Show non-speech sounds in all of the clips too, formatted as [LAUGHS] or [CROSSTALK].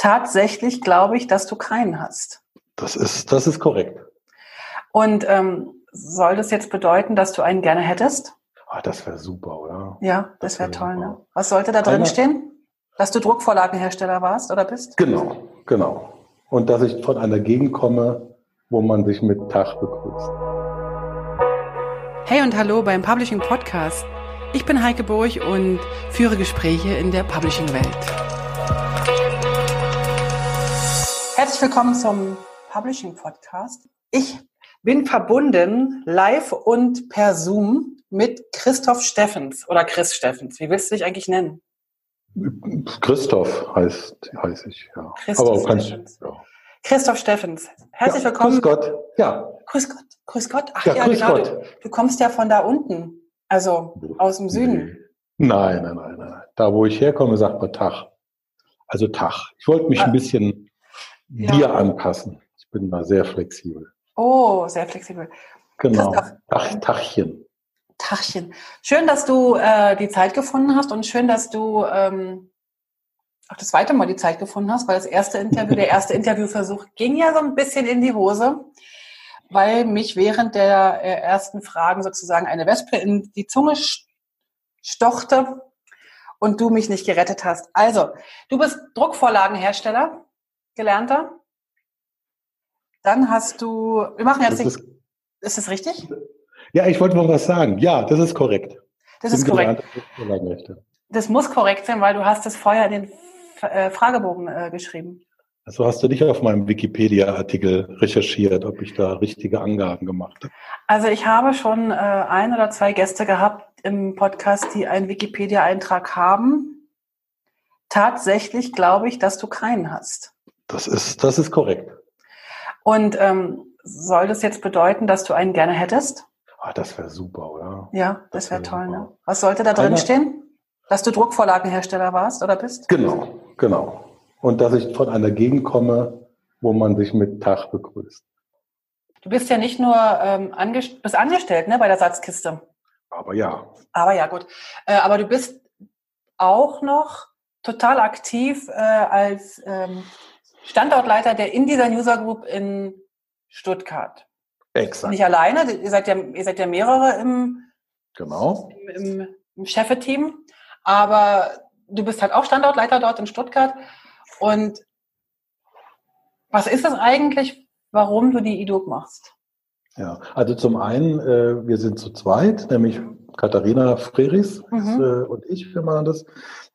Tatsächlich glaube ich, dass du keinen hast. Das ist, das ist korrekt. Und ähm, soll das jetzt bedeuten, dass du einen gerne hättest? Ah, das wäre super, oder? Ja, das, wäre wär toll. Ne? Was sollte da drin stehen? Dass du Druckvorlagenhersteller warst oder bist? Genau, genau. Und dass ich von einer Gegend komme, wo man sich mit Tag begrüßt. Hey und hallo beim Publishing Podcast. Ich bin Heike Burg und führe Gespräche in der Publishing-Welt. Herzlich willkommen zum Publishing Podcast. Ich bin verbunden live und per Zoom mit Christoph Steffens oder Chris Steffens. Wie willst du dich eigentlich nennen? Christoph heißt, heiße ich, ja. Christoph Aber auch kannst, ja. Christoph Steffens. Herzlich ja, willkommen. Grüß Gott. Ja. Grüß Gott. Grüß Gott. Ach ja, ja genau. Gott. Du, du, kommst ja von da unten. Also aus dem Süden. Nein, nein, nein, nein. Da, wo ich herkomme, sagt man Tag. Also Tag. Ich wollte mich ah. ein bisschen ja. dir anpassen. Ich bin da sehr flexibel. Oh, sehr flexibel. Genau. Tag, Tachchen. Tachchen. Schön, dass du äh, die Zeit gefunden hast und schön, dass du ähm, auch das zweite Mal die Zeit gefunden hast, weil das erste Interview, der erste [LAUGHS] Interviewversuch ging ja so ein bisschen in die Hose, weil mich während der äh, ersten Fragen sozusagen eine Wespe in die Zunge stochte und du mich nicht gerettet hast. Also, du bist Druckvorlagenhersteller, gelernter. Dann hast du, wir machen jetzt, das ist, ist das richtig? Ja, ich wollte mal was sagen. Ja, das ist korrekt. Das ist korrekt. Das muss korrekt sein, weil du hast es vorher in den äh, Fragebogen äh, geschrieben. Also hast du nicht auf meinem Wikipedia-Artikel recherchiert, ob ich da richtige Angaben gemacht habe? Also ich habe schon äh, ein oder zwei Gäste gehabt im Podcast, die einen Wikipedia-Eintrag haben. Tatsächlich glaube ich, dass du keinen hast. Das ist, das ist korrekt. Und ähm, soll das jetzt bedeuten, dass du einen gerne hättest? Ah, das wäre super, oder? Ja, das, das wäre wär toll. Ne? Was sollte da drin Einer, stehen? Dass du Druckvorlagenhersteller warst oder bist? Genau, genau. Und dass ich von einer Gegend komme, wo man sich mit Tag begrüßt. Du bist ja nicht nur ähm, angest bist angestellt ne, bei der Satzkiste. Aber ja. Aber ja, gut. Äh, aber du bist auch noch total aktiv äh, als ähm, Standortleiter der InDesign User Group in Stuttgart. Exakt. Nicht alleine, ihr seid ja, ihr seid ja mehrere im, genau. im, im, im Chefeteam, aber du bist halt auch Standortleiter dort in Stuttgart. Und was ist das eigentlich, warum du die IDOC machst? Ja, also zum einen, äh, wir sind zu zweit, nämlich Katharina Frerichs mhm. äh, und ich, wir machen das,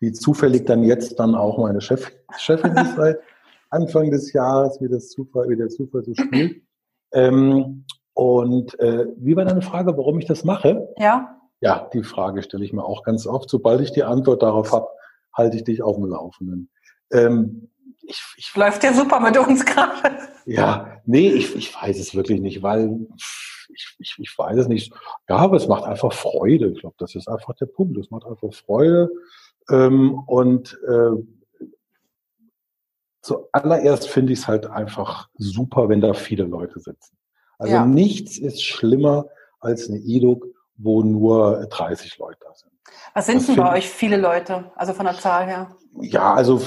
die zufällig dann jetzt dann auch meine Chef, Chefin ist [LAUGHS] Anfang des Jahres, wie, das Zufall, wie der Zufall so spielt. Ähm, und äh, wie war deine Frage, warum ich das mache? Ja. Ja, die Frage stelle ich mir auch ganz oft. Sobald ich die Antwort darauf habe, halte ich dich auf dem Laufenden. Ähm, ich, ich, Läuft ja super mit uns gerade. Ja, nee, ich, ich weiß es wirklich nicht, weil ich, ich, ich weiß es nicht. Ja, aber es macht einfach Freude. Ich glaube, das ist einfach der Punkt. Es macht einfach Freude. Ähm, und äh, zuallererst finde ich es halt einfach super, wenn da viele Leute sitzen. Also ja. nichts ist schlimmer als eine E-Doc, wo nur 30 Leute da sind. Was sind das denn bei euch viele Leute, also von der Zahl her? Ja, also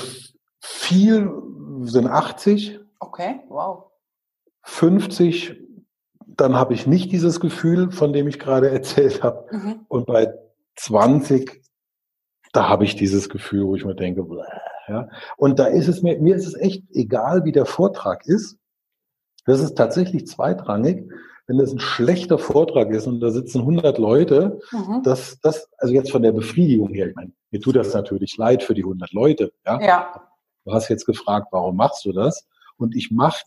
viel sind 80. Okay, wow. 50, dann habe ich nicht dieses Gefühl, von dem ich gerade [LAUGHS] erzählt habe. Mhm. Und bei 20, da habe ich dieses Gefühl, wo ich mir denke, ja. Und da ist es mir, mir ist es echt egal, wie der Vortrag ist. Das ist tatsächlich zweitrangig. Wenn das ein schlechter Vortrag ist und da sitzen 100 Leute, mhm. das, das, also jetzt von der Befriedigung her, ich meine, mir tut das natürlich leid für die 100 Leute, ja. ja. Du hast jetzt gefragt, warum machst du das? Und ich mache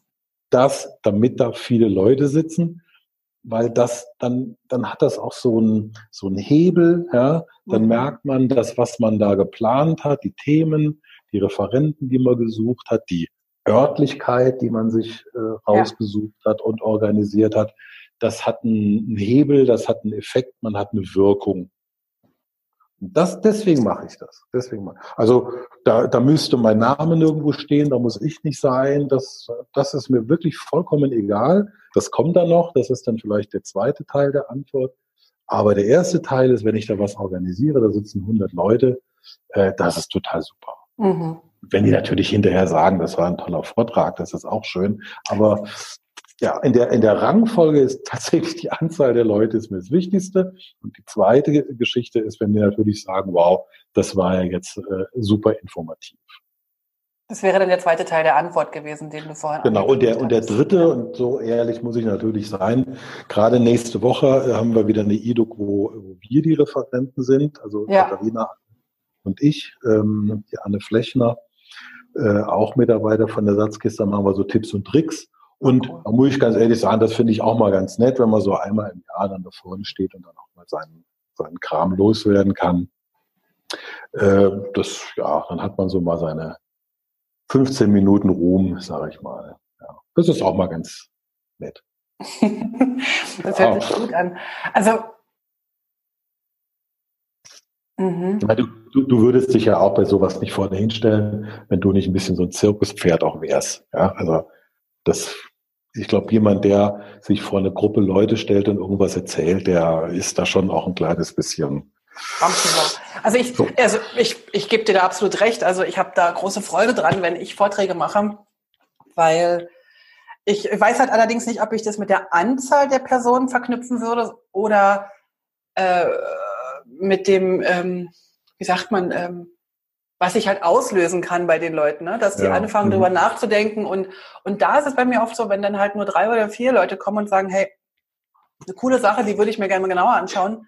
das, damit da viele Leute sitzen, weil das dann, dann hat das auch so einen so einen Hebel, ja. Dann mhm. merkt man, dass was man da geplant hat, die Themen, die Referenten, die man gesucht hat, die Örtlichkeit, die man sich äh, rausgesucht ja. hat und organisiert hat, das hat einen Hebel, das hat einen Effekt, man hat eine Wirkung. Das, deswegen mache ich das. Deswegen mache. Also da, da müsste mein Name nirgendwo stehen, da muss ich nicht sein. Das, das ist mir wirklich vollkommen egal. Das kommt dann noch. Das ist dann vielleicht der zweite Teil der Antwort. Aber der erste Teil ist, wenn ich da was organisiere, da sitzen 100 Leute, äh, das ist total super. Mhm. wenn die natürlich hinterher sagen, das war ein toller Vortrag, das ist auch schön. Aber ja, in der, in der Rangfolge ist [LAUGHS] tatsächlich die Anzahl der Leute ist mir das Wichtigste. Und die zweite Geschichte ist, wenn die natürlich sagen, wow, das war ja jetzt äh, super informativ. Das wäre dann der zweite Teil der Antwort gewesen, den du vorhin Genau, und der, und der dritte, und so ehrlich muss ich natürlich sein, gerade nächste Woche äh, haben wir wieder eine IDOC, wo, wo wir die Referenten sind, also ja. Katharina und ich, ähm, die Anne Flechner, äh, auch Mitarbeiter von der Satzkiste, machen wir so Tipps und Tricks. Und da muss ich ganz ehrlich sagen, das finde ich auch mal ganz nett, wenn man so einmal im Jahr dann da vorne steht und dann auch mal seinen, seinen Kram loswerden kann. Äh, das, ja, dann hat man so mal seine 15 Minuten Ruhm, sage ich mal. Ja, das ist auch mal ganz nett. [LAUGHS] das hört sich gut an. Also Mhm. Du, du, du, würdest dich ja auch bei sowas nicht vorne hinstellen, wenn du nicht ein bisschen so ein Zirkuspferd auch wärst. Ja, also das ich glaube, jemand, der sich vor eine Gruppe Leute stellt und irgendwas erzählt, der ist da schon auch ein kleines bisschen. Also ich, also ich, ich gebe dir da absolut recht. Also ich habe da große Freude dran, wenn ich Vorträge mache, weil ich weiß halt allerdings nicht, ob ich das mit der Anzahl der Personen verknüpfen würde oder äh, mit dem, ähm, wie sagt man, ähm, was ich halt auslösen kann bei den Leuten, ne? dass die ja. anfangen, mhm. darüber nachzudenken. Und, und da ist es bei mir oft so, wenn dann halt nur drei oder vier Leute kommen und sagen, hey, eine coole Sache, die würde ich mir gerne mal genauer anschauen,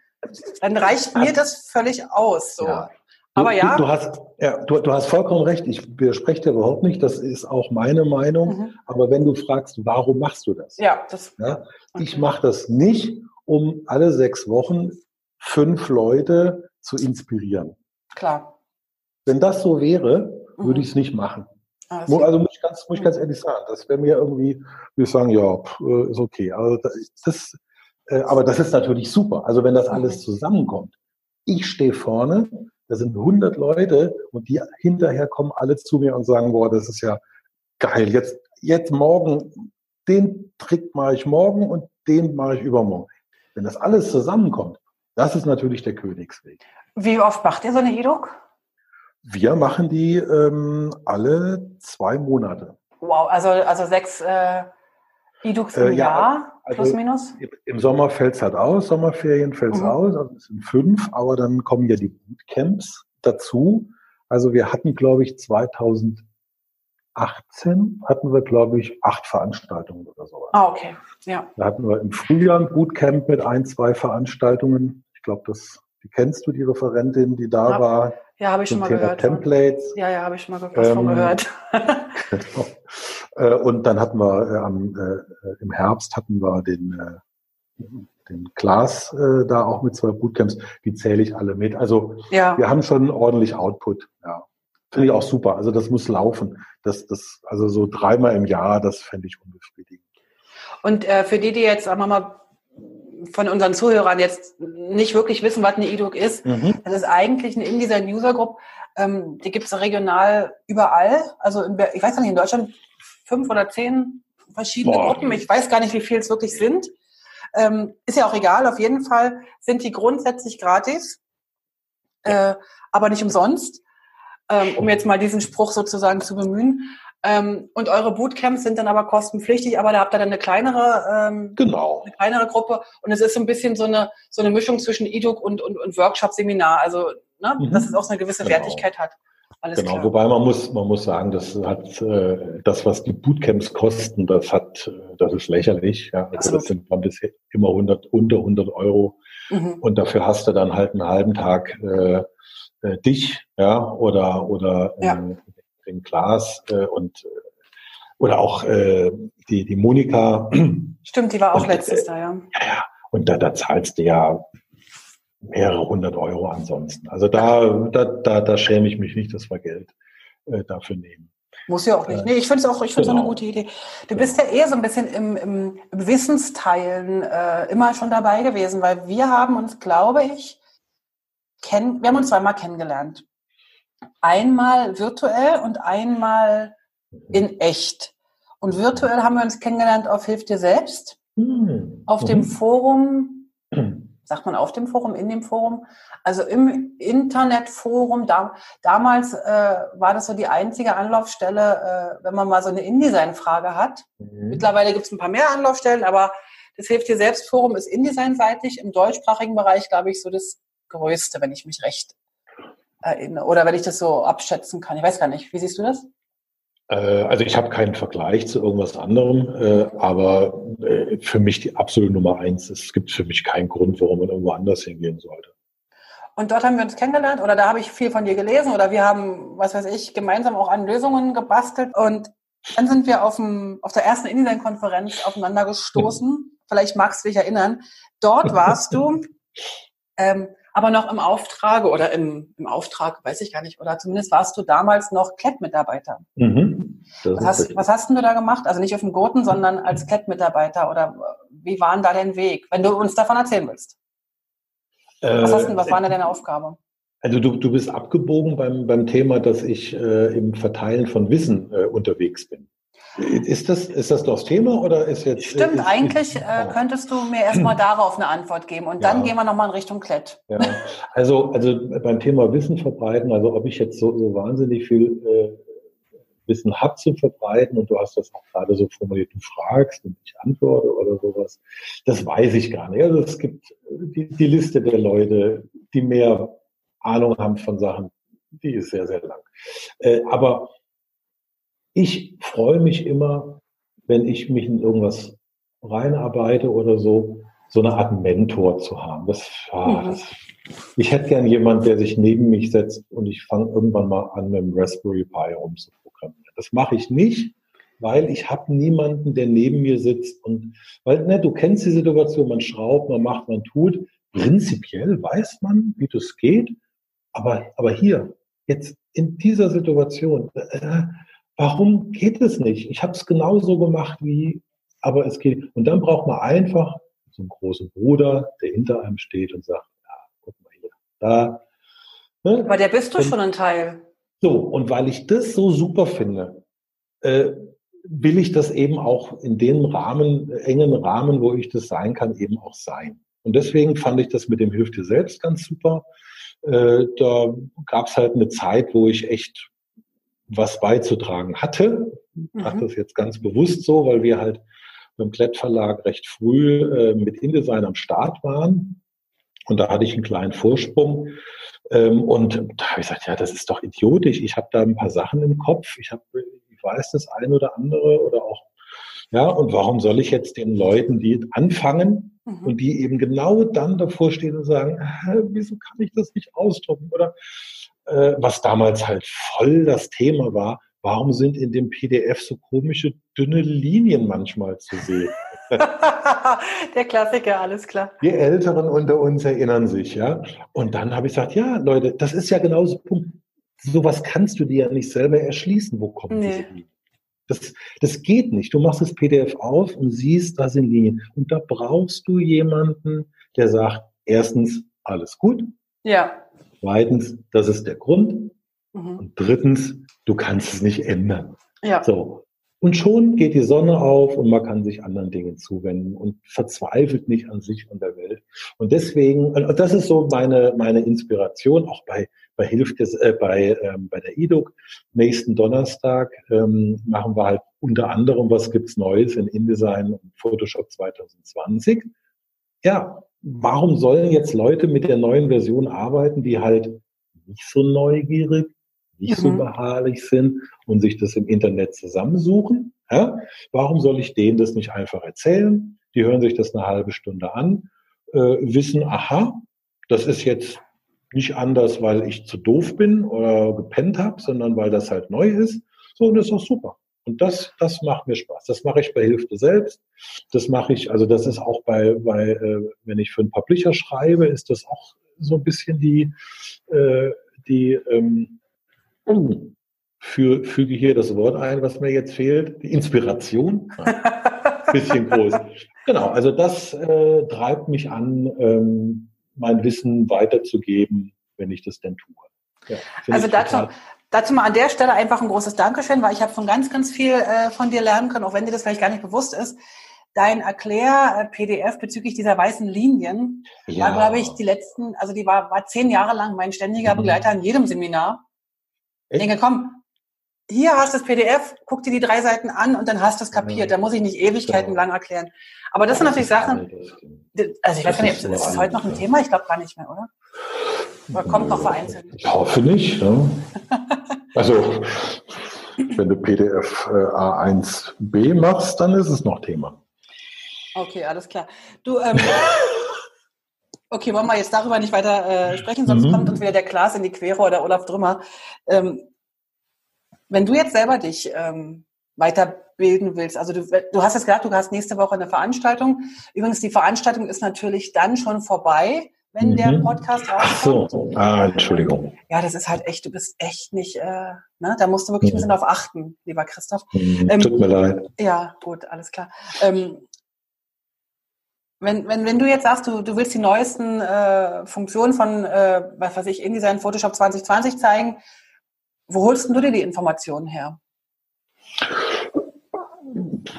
dann reicht mir das völlig aus. So. Ja. Aber du, ja. Du, du, hast, ja du, du hast vollkommen recht. Ich widerspreche dir überhaupt nicht. Das ist auch meine Meinung. Mhm. Aber wenn du fragst, warum machst du das? Ja, das. Ja, okay. Ich mache das nicht, um alle sechs Wochen fünf Leute zu inspirieren. Klar. Wenn das so wäre, würde mhm. ich es nicht machen. Ah, also muss ich, ganz, muss ich ganz ehrlich sagen, das wäre mir irgendwie, ich sagen, ja, äh, ist okay. Also das, äh, aber das ist natürlich super. Also wenn das alles mhm. zusammenkommt. Ich stehe vorne, da sind 100 Leute und die hinterher kommen alle zu mir und sagen, boah, das ist ja geil. Jetzt, jetzt morgen, den Trick mache ich morgen und den mache ich übermorgen. Wenn das alles zusammenkommt, das ist natürlich der Königsweg. Wie oft macht ihr so eine E-Doc? Wir machen die ähm, alle zwei Monate. Wow, also, also sechs äh, E-Dux im äh, ja, Jahr, also plus minus? Im Sommer fällt es halt aus, Sommerferien fällt es mhm. aus, also es sind fünf, aber dann kommen ja die Bootcamps dazu. Also wir hatten, glaube ich, 2018 hatten wir, glaube ich, acht Veranstaltungen oder sowas. Ah, okay. Ja. Da hatten wir im Frühjahr ein Bootcamp mit ein, zwei Veranstaltungen. Ich glaube, das die kennst du, die Referentin, die da ja. war. Ja, habe ich schon mal Thema gehört. Templates. Ja, ja, habe ich schon mal was ähm, von gehört. [LAUGHS] genau. Äh, und dann hatten wir äh, am, äh, im Herbst hatten wir den, äh, den Klaas äh, da auch mit zwei Bootcamps. Die zähle ich alle mit. Also ja. wir haben schon ordentlich Output. Ja. Finde ich auch super. Also das muss laufen. Das, das, also so dreimal im Jahr, das fände ich unbefriedigend. Und äh, für die, die jetzt, sagen wir mal, von unseren Zuhörern jetzt nicht wirklich wissen, was eine E-Doc ist, mhm. das ist eigentlich eine InDesign-User-Group. Ähm, die gibt es regional überall. Also in, ich weiß nicht, in Deutschland fünf oder zehn verschiedene Boah. Gruppen. Ich weiß gar nicht, wie viel es wirklich sind. Ähm, ist ja auch egal. Auf jeden Fall sind die grundsätzlich gratis, äh, aber nicht umsonst. Ähm, um jetzt mal diesen Spruch sozusagen zu bemühen. Ähm, und eure Bootcamps sind dann aber kostenpflichtig, aber da habt ihr dann eine kleinere, ähm, genau. eine kleinere Gruppe. Und es ist so ein bisschen so eine, so eine Mischung zwischen E-Doc und, und, und Workshop-Seminar. Also, ne, mhm. dass es auch so eine gewisse genau. Wertigkeit hat. Alles genau, klar. wobei man muss, man muss sagen, das hat äh, das, was die Bootcamps kosten, das hat, das ist lächerlich. Ja. Also das sind dann bisher immer 100, unter 100 Euro. Mhm. Und dafür hast du dann halt einen halben Tag äh, äh, dich, ja, oder oder ja. Ähm, den Klaas äh, und äh, oder auch äh, die, die Monika. Stimmt, die war auch und, letztes äh, Jahr, ja. Ja. Und da, da zahlst du ja mehrere hundert Euro ansonsten. Also da, da, da, da schäme ich mich nicht, dass wir Geld äh, dafür nehmen. Muss ja auch nicht. Äh, nee, ich finde es auch, ich finde genau. eine gute Idee. Du bist ja eher so ein bisschen im, im, im Wissensteilen äh, immer schon dabei gewesen, weil wir haben uns, glaube ich, kennen, wir haben uns zweimal kennengelernt. Einmal virtuell und einmal in echt. Und virtuell haben wir uns kennengelernt auf Hilf dir selbst, mhm. auf dem Forum, sagen [CLEARS THROAT] sagt man auf dem Forum, in dem Forum, also im Internetforum, da, damals äh, war das so die einzige Anlaufstelle, äh, wenn man mal so eine InDesign-Frage hat. Mhm. Mittlerweile gibt es ein paar mehr Anlaufstellen, aber das Hilft dir selbst Forum ist InDesign-seitig, im deutschsprachigen Bereich, glaube ich, so das Größte, wenn ich mich recht erinnere. Oder wenn ich das so abschätzen kann. Ich weiß gar nicht. Wie siehst du das? Äh, also ich habe keinen Vergleich zu irgendwas anderem, äh, aber äh, für mich die absolute Nummer eins. Es gibt für mich keinen Grund, warum man irgendwo anders hingehen sollte. Und dort haben wir uns kennengelernt oder da habe ich viel von dir gelesen oder wir haben, was weiß ich, gemeinsam auch an Lösungen gebastelt und dann sind wir auf, dem, auf der ersten InDesign-Konferenz aufeinander gestoßen. [LAUGHS] Vielleicht magst du dich erinnern. Dort warst du [LAUGHS] ähm, aber noch im Auftrag oder im, im Auftrag, weiß ich gar nicht, oder zumindest warst du damals noch Klett-Mitarbeiter. Mhm, was, hast, was hast du da gemacht? Also nicht auf dem Gurten, sondern als Klett-Mitarbeiter oder wie war denn da dein Weg, wenn du uns davon erzählen willst? Was, hast du, was war denn deine Aufgabe? Also du, du bist abgebogen beim, beim Thema, dass ich äh, im Verteilen von Wissen äh, unterwegs bin. Ist das, ist das das Thema oder ist jetzt. Stimmt, ist, eigentlich äh, könntest du mir erstmal darauf eine Antwort geben und dann ja. gehen wir nochmal in Richtung Klett. Ja. Also, also beim Thema Wissen verbreiten, also ob ich jetzt so, so wahnsinnig viel äh, Wissen habe zu verbreiten und du hast das auch gerade so formuliert, du fragst und ich antworte oder sowas, das weiß ich gar nicht. Also es gibt die, die Liste der Leute, die mehr Ahnung haben von Sachen, die ist sehr, sehr lang. Äh, aber ich freue mich immer, wenn ich mich in irgendwas reinarbeite oder so, so eine Art Mentor zu haben. Das, ah, das ich hätte gern jemand, der sich neben mich setzt und ich fange irgendwann mal an, mit dem Raspberry Pi rumzuprogrammieren. Das mache ich nicht, weil ich habe niemanden, der neben mir sitzt und weil ne, du kennst die Situation, man schraubt, man macht, man tut. Prinzipiell weiß man, wie das geht, aber aber hier jetzt in dieser Situation, äh, Warum geht es nicht? Ich habe es genauso gemacht wie, aber es geht. Und dann braucht man einfach so einen großen Bruder, der hinter einem steht und sagt, ja, guck mal hier, da. Ne? Aber der bist du und, schon ein Teil. So, und weil ich das so super finde, äh, will ich das eben auch in dem Rahmen, engen Rahmen, wo ich das sein kann, eben auch sein. Und deswegen fand ich das mit dem Hilf dir selbst ganz super. Äh, da gab es halt eine Zeit, wo ich echt was beizutragen hatte. Ich mache mhm. das jetzt ganz bewusst so, weil wir halt beim Klettverlag recht früh äh, mit InDesign am Start waren. Und da hatte ich einen kleinen Vorsprung. Ähm, und da habe ich gesagt, ja, das ist doch idiotisch. Ich habe da ein paar Sachen im Kopf. Ich, hab, ich weiß das eine oder andere oder auch, ja, und warum soll ich jetzt den Leuten, die anfangen mhm. und die eben genau dann davor stehen und sagen, wieso kann ich das nicht ausdrucken? Oder äh, was damals halt voll das Thema war, warum sind in dem PDF so komische dünne Linien manchmal zu sehen? [LAUGHS] Der Klassiker, alles klar. Die Älteren unter uns erinnern sich, ja. Und dann habe ich gesagt, ja, Leute, das ist ja genauso Punkt. Sowas kannst du dir ja nicht selber erschließen. Wo kommt nee. diese Linie? Das, das geht nicht. Du machst das PDF auf und siehst, da sind Linien. Und da brauchst du jemanden, der sagt, erstens, alles gut. Ja. Zweitens, das ist der Grund. Mhm. Und drittens, du kannst es nicht ändern. Ja. So. Und schon geht die Sonne auf und man kann sich anderen Dingen zuwenden und verzweifelt nicht an sich und der Welt. Und deswegen, und das ist so meine, meine Inspiration, auch bei, bei Hilft es, äh, bei, ähm, bei der IDOC. Nächsten Donnerstag ähm, machen wir halt unter anderem, was gibt's Neues in InDesign und Photoshop 2020. Ja, warum sollen jetzt Leute mit der neuen Version arbeiten, die halt nicht so neugierig, nicht mhm. so beharrlich sind und sich das im Internet zusammensuchen? Ja? Warum soll ich denen das nicht einfach erzählen? Die hören sich das eine halbe Stunde an, äh, wissen, aha, das ist jetzt nicht anders, weil ich zu doof bin oder gepennt habe, sondern weil das halt neu ist. So, und das ist auch super. Und das, das macht mir Spaß. Das mache ich bei Hilfe selbst. Das mache ich, also das ist auch bei, bei äh, wenn ich für einen Publisher schreibe, ist das auch so ein bisschen die, äh, die ähm, oh, für, füge hier das Wort ein, was mir jetzt fehlt, die Inspiration. [LAUGHS] bisschen groß. Genau, also das äh, treibt mich an, ähm, mein Wissen weiterzugeben, wenn ich das denn tue. Ja, also dazu, Dazu mal an der Stelle einfach ein großes Dankeschön, weil ich habe von ganz, ganz viel äh, von dir lernen können, auch wenn dir das vielleicht gar nicht bewusst ist. dein Erklär-PDF bezüglich dieser weißen Linien Ja. war, glaube ich, die letzten, also die war, war zehn Jahre lang mein ständiger Mhm. Begleiter in jedem Seminar. Ich denke, komm, hier hast du das PDF, guck dir die drei Seiten an und dann hast du es kapiert. Da muss ich nicht Ewigkeiten Genau. lang erklären. Aber das sind natürlich Sachen, Das also ich weiß Das gar nicht, ist das heute noch ein. Thema? Ich glaube gar nicht mehr, oder? Oder kommt noch vereinzelt? Ich hoffe nicht. Ne? [LAUGHS] Also, wenn du PDF äh, A1b machst, dann ist es noch Thema. Okay, alles klar. Du, ähm, [LAUGHS] okay, wollen wir jetzt darüber nicht weiter äh, sprechen, sonst Mhm. kommt uns wieder der Klaas in die Quere oder Olaf Drümmer. Ähm, wenn du jetzt selber dich ähm, weiterbilden willst, also du, du hast jetzt gesagt, du hast nächste Woche eine Veranstaltung. Übrigens, die Veranstaltung ist natürlich dann schon vorbei, wenn der Mhm. Podcast Ach rauskommt. so, ah, Entschuldigung. Ja, das ist halt echt, du bist echt nicht, äh, ne? da musst du wirklich ein bisschen Mhm. drauf achten, lieber Christoph. Hm, Ähm, Tut mir leid. Ja, gut, alles klar. Ähm, wenn, wenn, wenn du jetzt sagst, du, du willst die neuesten äh, Funktionen von, äh, was weiß ich, InDesign Photoshop 2020 zeigen, wo holst du dir die Informationen her?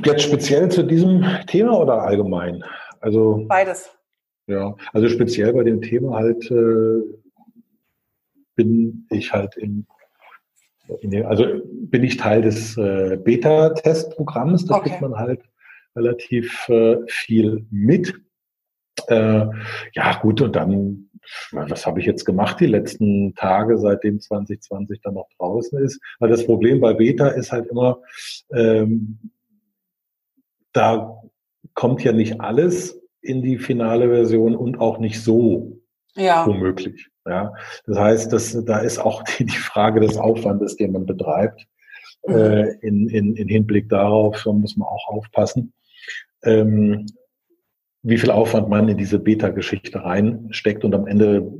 Jetzt speziell zu diesem Thema oder allgemein? Also, Beides. Ja, also speziell bei dem Thema halt äh, bin ich halt in, in dem, also bin ich Teil des äh, Beta-Testprogramms. Da Okay. kriegt man halt relativ äh, viel mit. Äh, ja, gut, und dann, was habe ich jetzt gemacht die letzten Tage, seitdem 2020 dann noch draußen ist? Weil das Problem bei Beta ist halt immer, ähm, da kommt ja nicht alles in die finale Version und auch nicht so Ja. womöglich. Ja, das heißt, dass da ist auch die, [LAUGHS] die Frage des Aufwandes, den man betreibt, Mhm. äh, in, in, in Hinblick darauf, da muss man auch aufpassen, ähm, wie viel Aufwand man in diese Beta-Geschichte reinsteckt und am Ende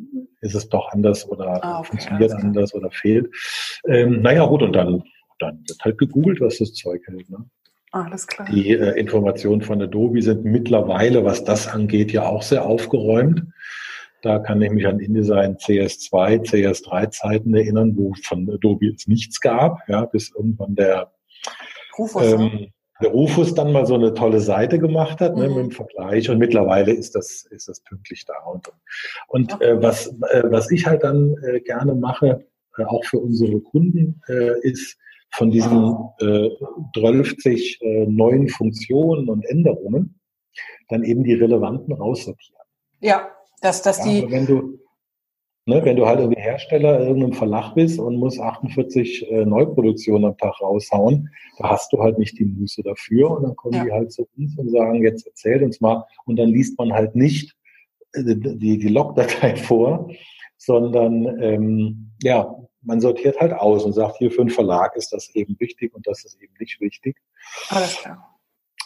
ist es doch anders oder Ah, okay, funktioniert anders oder fehlt. Ähm, naja, gut, und dann, dann wird halt gegoogelt, was das Zeug hält. Ne? Alles klar. Die äh, Informationen von Adobe sind mittlerweile, was das angeht, ja auch sehr aufgeräumt. Da kann ich mich an InDesign CS2, CS3 Zeiten erinnern, wo von Adobe es nichts gab, ja, bis irgendwann der, Rufus, ne? ähm, der Rufus dann mal so eine tolle Seite gemacht hat, ne, Mhm. mit dem Vergleich. Und mittlerweile ist das, ist das pünktlich da. Und, und Okay. äh, was, äh, was ich halt dann äh, gerne mache, äh, auch für unsere Kunden, äh, ist von diesen äh, 12 äh, neuen Funktionen und Änderungen dann eben die relevanten raussortieren. Ja, dass, dass Ja, die, aber wenn du, ne, wenn du halt irgendwie Hersteller in irgendeinem Verlag bist und musst 48 äh, Neuproduktionen am Tag raushauen, da hast du halt nicht die Muße dafür und dann kommen Ja. die halt zu uns und sagen, jetzt erzählt uns mal und dann liest man halt nicht äh, die, die Logdatei [LAUGHS] vor, sondern ähm, ja, man sortiert halt aus und sagt, hier für einen Verlag ist das eben wichtig und das ist eben nicht wichtig. alles klar.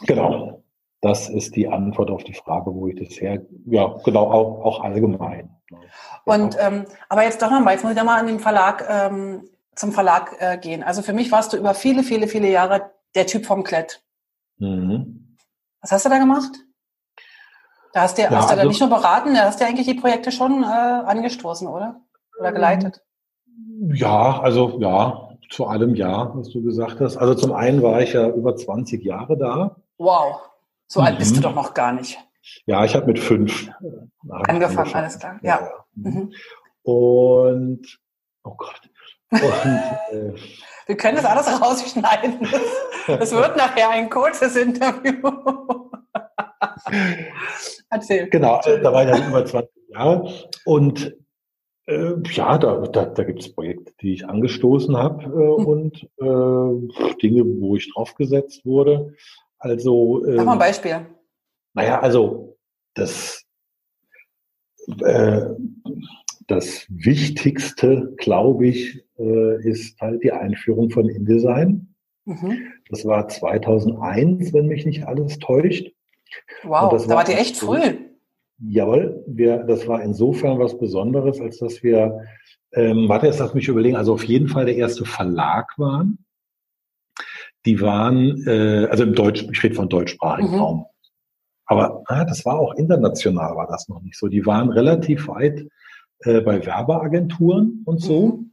Genau. Das ist die Antwort auf die Frage, wo ich das her, ja, genau, auch, auch allgemein. Und ähm, aber jetzt doch nochmal, jetzt muss ich doch mal an den Verlag, ähm, zum Verlag äh, gehen. Also für mich warst du über viele, viele, viele Jahre der Typ vom Klett. Mhm. Was hast du da gemacht? Da hast du, Ja, hast du da also- nicht nur beraten, da hast du eigentlich die Projekte schon äh, angestoßen, oder? Oder geleitet? Ja, also ja, zu allem ja, was du gesagt hast. Also zum einen war ich ja über 20 Jahre da. Wow. So alt bist du Mhm. doch noch gar nicht. Ja, ich habe mit fünf äh, Angefangen, alles klar. Ja. ja. Mhm. Und oh Gott. Und, [LAUGHS] äh, Wir können das alles rausschneiden. [LAUGHS] Es wird nachher ein kurzes Interview. [LAUGHS] Erzähl. Genau, äh, da war ich dann über 20 Jahre. Und äh, ja, da, da, da gibt es Projekte, die ich angestoßen habe äh, Hm. und äh, Dinge, wo ich draufgesetzt wurde. Also, Mach mal ein ähm, Beispiel. naja, also das, äh, das Wichtigste, glaube ich, äh, ist halt die Einführung von InDesign. Mhm. Das war 2001, wenn mich nicht alles täuscht. Wow, da war ihr echt früh. Jawohl, wir, das war insofern was Besonderes, als dass wir, ähm, warte, jetzt lass mich überlegen, also auf jeden Fall der erste Verlag waren. Die waren, äh, also im Deutsch, ich rede von deutschsprachigen Mhm. Raum. Aber ah, das war auch international, war das noch nicht so. Die waren relativ weit äh, bei Werbeagenturen und so.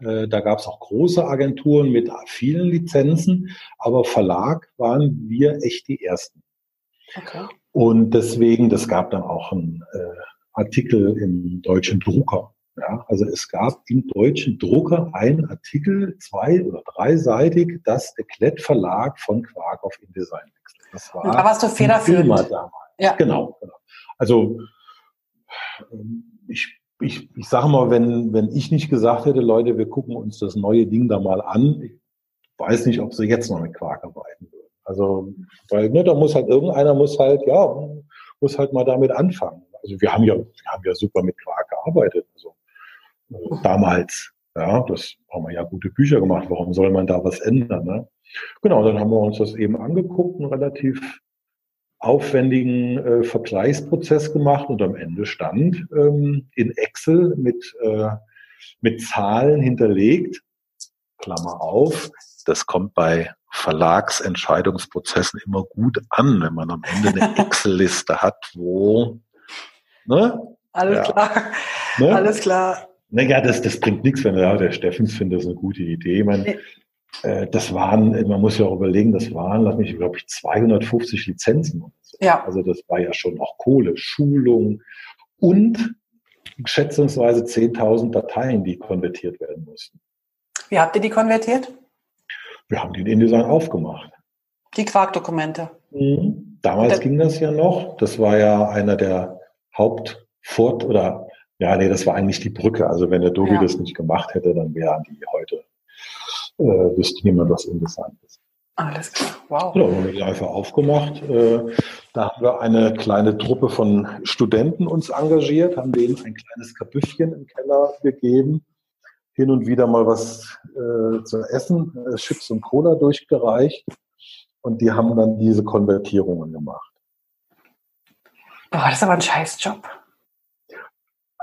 Äh, da gab es auch große Agenturen mit vielen Lizenzen, aber Verlag waren wir echt die ersten. Okay. Und deswegen, das gab dann auch einen äh, Artikel im deutschen Drucker. Ja, also es gab im deutschen Drucker einen Artikel, zwei- oder dreiseitig, dass der Klett Verlag von Quark auf InDesign wechselt. Das war Und da warst du federführend. damals. Ja. Genau, genau. Also ich, ich, ich sage mal, wenn, wenn ich nicht gesagt hätte, Leute, wir gucken uns das neue Ding da mal an, ich weiß nicht, ob sie jetzt noch mit Quark arbeiten würden. Also, weil ne, da muss halt irgendeiner muss halt, ja, muss halt mal damit anfangen. Also wir haben ja, wir haben ja super mit Quark gearbeitet. Also äh, damals, ja, das haben wir ja gute Bücher gemacht. Warum soll man da was ändern? Ne? Genau, dann haben wir uns das eben angeguckt, einen relativ aufwendigen äh, Vergleichsprozess gemacht und am Ende stand ähm, in Excel mit, äh, mit Zahlen hinterlegt, Klammer auf, das kommt bei Verlagsentscheidungsprozessen immer gut an, wenn man am Ende eine [LAUGHS] Excel-Liste hat, wo ne? Alles ja. klar. Ne? Alles klar. Naja, das, das bringt nichts, wenn ja, der Steffens findet das eine gute Idee. Meine, nee. äh, das waren, man muss ja auch überlegen, das waren, lass mich, glaube ich, 250 Lizenzen. Ja. Also das war ja schon auch Kohle, Schulung und schätzungsweise 10.000 Dateien, die konvertiert werden mussten. Wie habt ihr die konvertiert? Wir haben die in InDesign aufgemacht. Die Quark-Dokumente. Mhm. Damals ging das ja noch. Das war ja einer der Hauptfort- oder ja, nee, das war eigentlich die Brücke. Also wenn der Dobi ja. das nicht gemacht hätte, dann wären die heute, äh, wüsste niemand, was InDesign ist. Alles klar, wow. Ja, haben wir die einfach aufgemacht. Äh, da haben wir eine kleine Truppe von Studenten uns engagiert, haben denen ein kleines Kabüffchen im Keller gegeben, hin und wieder mal was äh, zu essen, äh, Chips und Cola durchgereicht und die haben dann diese Konvertierungen gemacht. Boah, das ist aber ein Scheißjob.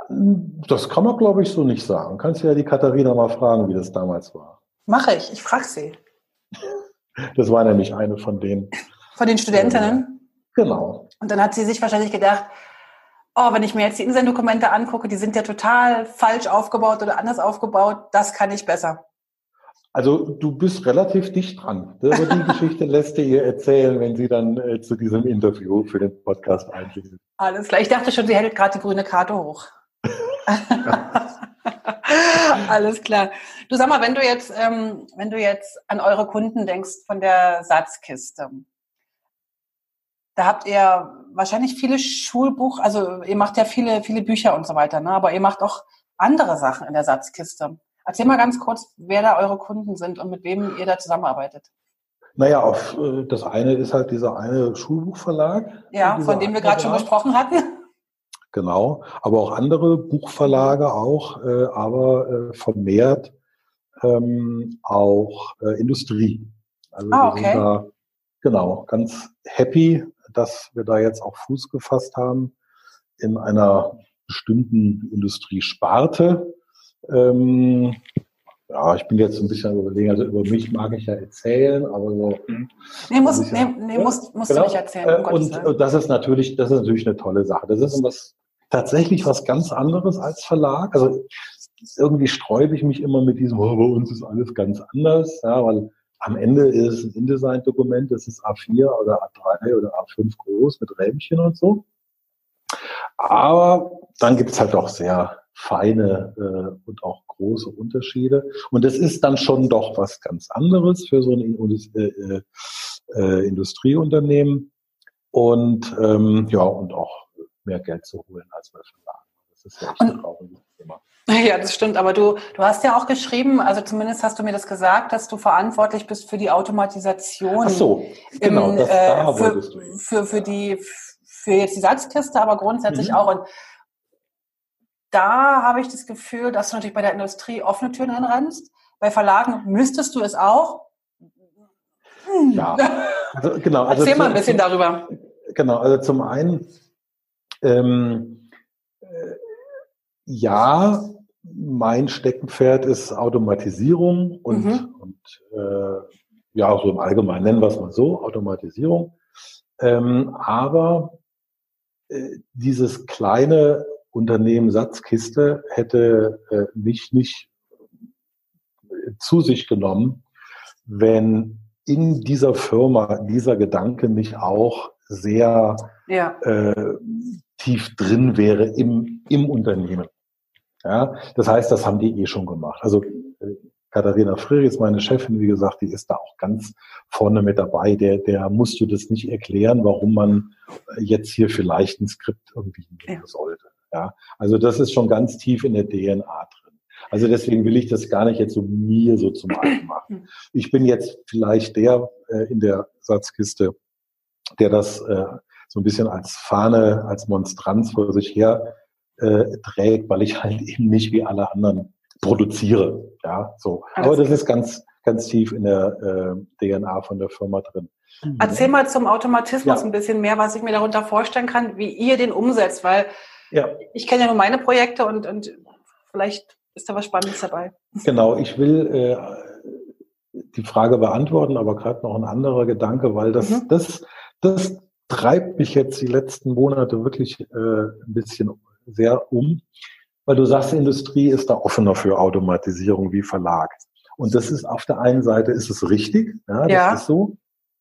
Das kann man, glaube ich, so nicht sagen. Kannst du ja die Katharina mal fragen, wie das damals war. Mache ich, ich frage sie. Das war nämlich eine von den. Von den Studentinnen? Äh, genau. Und dann hat sie sich wahrscheinlich gedacht, oh, wenn ich mir jetzt die InSend-Dokumente angucke, die sind ja total falsch aufgebaut oder anders aufgebaut, das kann ich besser. Also du bist relativ dicht dran. Aber die [LAUGHS] Geschichte lässt ihr erzählen, wenn sie dann äh, zu diesem Interview für den Podcast einschließt. Alles klar. Ich dachte schon, sie hält gerade die grüne Karte hoch. [LAUGHS] Alles klar. Du sag mal, wenn du jetzt, ähm, wenn du jetzt an eure Kunden denkst von der Satzkiste, da habt ihr wahrscheinlich viele Schulbuch, also ihr macht ja viele, viele Bücher und so weiter, ne? aber ihr macht auch andere Sachen in der Satzkiste. Erzähl mal ganz kurz, wer da eure Kunden sind und mit wem ihr da zusammenarbeitet. Naja, auf, äh, das eine ist halt dieser eine Schulbuchverlag. Ja, von dem wir gerade schon gesprochen hatten. Genau, aber auch andere Buchverlage auch, äh, aber äh, vermehrt ähm, auch äh, Industrie. Also ah, okay. wir sind da genau ganz happy, dass wir da jetzt auch Fuß gefasst haben in einer bestimmten Industriesparte. Ähm, ja, ich bin jetzt ein bisschen überlegen, also über mich mag ich ja erzählen, aber so. Nee, muss, nee, nee, musst, musst genau. du nicht erzählen. Um und, und das ist natürlich, das ist natürlich eine tolle Sache. Das ist was, tatsächlich was ganz anderes als Verlag. Also irgendwie sträube ich mich immer mit diesem, oh, bei uns ist alles ganz anders, ja, weil am Ende ist es ein InDesign-Dokument, das ist A4 oder A3 oder A5 groß mit Rähmchen und so. Aber dann gibt es halt auch sehr feine äh, und auch große Unterschiede. Und es ist dann schon doch was ganz anderes für so ein äh, äh, äh, Industrieunternehmen und ähm, ja und auch mehr Geld zu holen als bei Verlagen. Ist ja echt ein trauriges Thema. [LAUGHS] Ja, das stimmt. Aber du, du hast ja auch geschrieben, also zumindest hast du mir das gesagt, dass du verantwortlich bist für die Automatisation. Ach so, genau. Im, das, da äh, für, für, für die für jetzt die Salzkiste, aber grundsätzlich mhm. auch. Und da habe ich das Gefühl, dass du natürlich bei der Industrie offene Türen anrennst. Bei Verlagen müsstest du es auch. Hm. Ja, also, [LAUGHS] genau. Also Erzähl mal ein bisschen darüber. Genau, also zum einen, ähm, äh, ja, mein Steckenpferd ist Automatisierung und, mhm. und äh, ja, so im Allgemeinen nennen wir es mal so, Automatisierung. Ähm, aber äh, dieses kleine Unternehmen Satzkiste hätte äh, mich nicht zu sich genommen, wenn in dieser Firma dieser Gedanke nicht auch sehr ja. äh, tief drin wäre im, im Unternehmen. Ja, das heißt, das haben die eh schon gemacht. Also äh, Katharina Frerich ist meine Chefin, wie gesagt, die ist da auch ganz vorne mit dabei. Der, der musst du das nicht erklären, warum man jetzt hier vielleicht ein Skript irgendwie nehmen sollte. Ja, also das ist schon ganz tief in der DNA drin. Also deswegen will ich das gar nicht jetzt so mir so zum Eigen machen. Ich bin jetzt vielleicht der äh, in der Satzkiste, der das äh, so ein bisschen als Fahne, als Monstranz vor sich her äh, trägt, weil ich halt eben nicht wie alle anderen produziere. Ja, so. Aber das ist ganz, ganz tief in der äh, DNA von der Firma drin. Mhm. Erzähl mal zum Automatismus ja. ein bisschen mehr, was ich mir darunter vorstellen kann, wie ihr den umsetzt, weil ja. ich kenne ja nur meine Projekte und, und vielleicht ist da was Spannendes dabei. Genau, ich will äh, die Frage beantworten, aber gerade noch ein anderer Gedanke, weil das, mhm. das, das treibt mich jetzt die letzten Monate wirklich äh, ein bisschen sehr um, weil du sagst, Industrie ist da offener für Automatisierung wie Verlag. Und das ist auf der einen Seite ist es richtig, ja, das ja. ist so.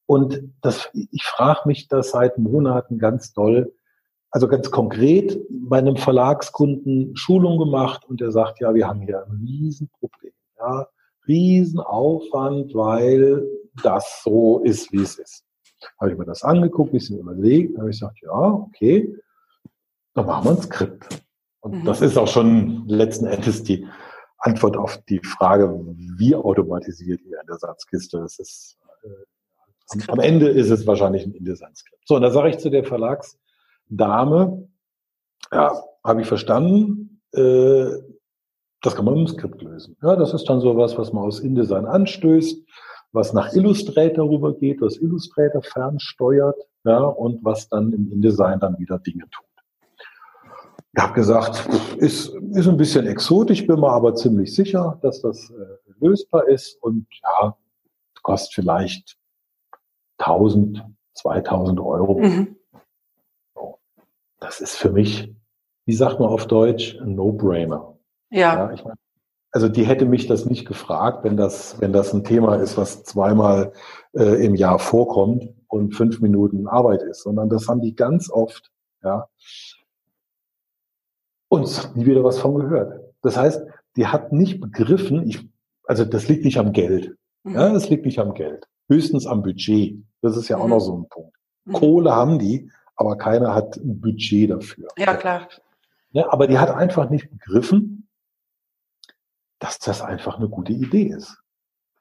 Und das, ich frage mich das seit Monaten ganz doll, also ganz konkret bei einem Verlagskunden Schulung gemacht und der sagt, ja, wir haben hier ein Riesenproblem, ja, Riesenaufwand, weil das so ist, wie es ist. Habe ich mir das angeguckt, ein bisschen überlegt, habe ich gesagt, ja, okay, dann machen wir ein Skript. Und mhm. das ist auch schon letzten Endes die Antwort auf die Frage, wie automatisiert ihr in der Satzkiste? Das ist, äh, am, Ende ist es wahrscheinlich ein InDesign-Skript. So, und da sage ich zu der Verlagsdame, ja, habe ich verstanden, äh, das kann man im Skript lösen. Ja, das ist dann sowas, was man aus InDesign anstößt, was nach Illustrator rübergeht, was Illustrator fernsteuert, ja, und was dann im InDesign dann wieder Dinge tut. Ich habe gesagt, ist, ist ein bisschen exotisch, bin mir aber ziemlich sicher, dass das äh, lösbar ist und ja, kostet vielleicht 1000, 2000 Euro. Mhm. So. Das ist für mich, wie sagt man auf Deutsch, ein No-Brainer. Ja. ja ich mein, also die hätte mich das nicht gefragt, wenn das, wenn das ein Thema ist, was zweimal äh, im Jahr vorkommt und fünf Minuten Arbeit ist, sondern das haben die ganz oft, ja und nie wieder was von gehört. Das heißt, die hat nicht begriffen, ich, also das liegt nicht am Geld. Mhm. Ja, das liegt nicht am Geld. Höchstens am Budget. Das ist ja auch noch mhm. so ein Punkt. Mhm. Kohle haben die, aber keiner hat ein Budget dafür. Ja, klar. Ja, aber die hat einfach nicht begriffen, dass das einfach eine gute Idee ist.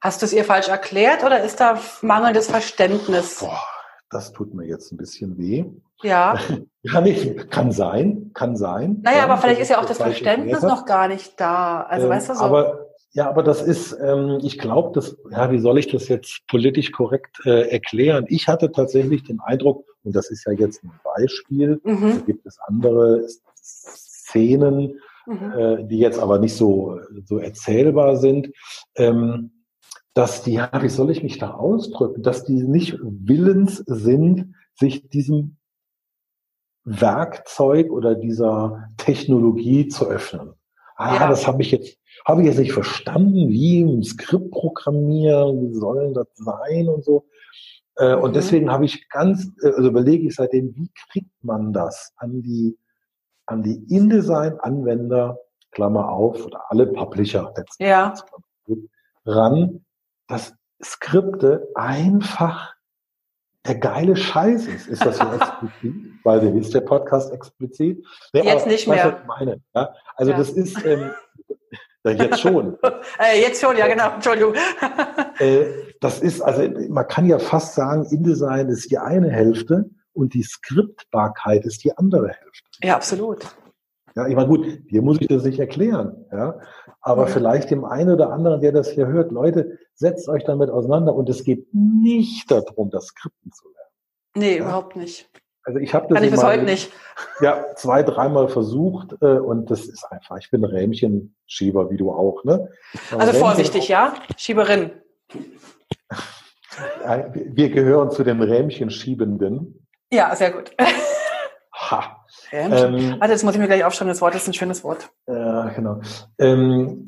Hast du es ihr falsch erklärt oder ist da mangelndes Verständnis? Boah, das tut mir jetzt ein bisschen weh. Ja. [LAUGHS] ja, nicht, kann sein, kann sein. Naja, ja, aber vielleicht ist ja auch das Verständnis noch gar nicht da. Also, ähm, weißt du so. Aber, ja, aber das ist, ähm, ich glaube, das, ja, wie soll ich das jetzt politisch korrekt äh, erklären? Ich hatte tatsächlich den Eindruck, und das ist ja jetzt ein Beispiel, mhm. da gibt es andere Szenen, mhm. äh, die jetzt aber nicht so, so erzählbar sind. Ähm, dass die, ja, wie soll ich mich da ausdrücken, dass die nicht willens sind, sich diesem Werkzeug oder dieser Technologie zu öffnen. Ah, ja. das habe ich jetzt, habe ich jetzt nicht verstanden, wie im Skript programmieren, wie soll das sein und so. Äh, mhm. Und deswegen habe ich ganz, äh, also überlege ich seitdem, wie kriegt man das an die, an die InDesign-Anwender, Klammer auf, oder alle Publisher letztendlich ja. ran, dass Skripte einfach der geile Scheiß ist. Ist das so [LAUGHS] explizit? Weil wie ist der Podcast explizit? Ja, jetzt nicht mehr. Ich meine, ja? Also ja. das ist ähm, jetzt schon. [LAUGHS] äh, jetzt schon, ja genau, Entschuldigung. [LAUGHS] äh, das ist, also man kann ja fast sagen, InDesign ist die eine Hälfte und die Skriptbarkeit ist die andere Hälfte. Ja, absolut. Ja, ich meine, gut, hier muss ich das nicht erklären, ja. Aber mhm. vielleicht dem einen oder anderen, der das hier hört, Leute, setzt euch damit auseinander und es geht nicht darum, das Skripten zu lernen. Nee, ja? überhaupt nicht. Also ich habe das Kann ich bis heute nicht. Ja, zwei, dreimal versucht äh, und das ist einfach, ich bin Rähmchenschieber, wie du auch, ne? Also Rähmchen vorsichtig, ja? Schieberin. Wir gehören zu den Rähmchenschiebenden. Ja, sehr gut. [LAUGHS] Ha. Ähm, Warte, jetzt muss ich mir gleich aufschreiben, das Wort ist ein schönes Wort. Ja, genau. Ähm,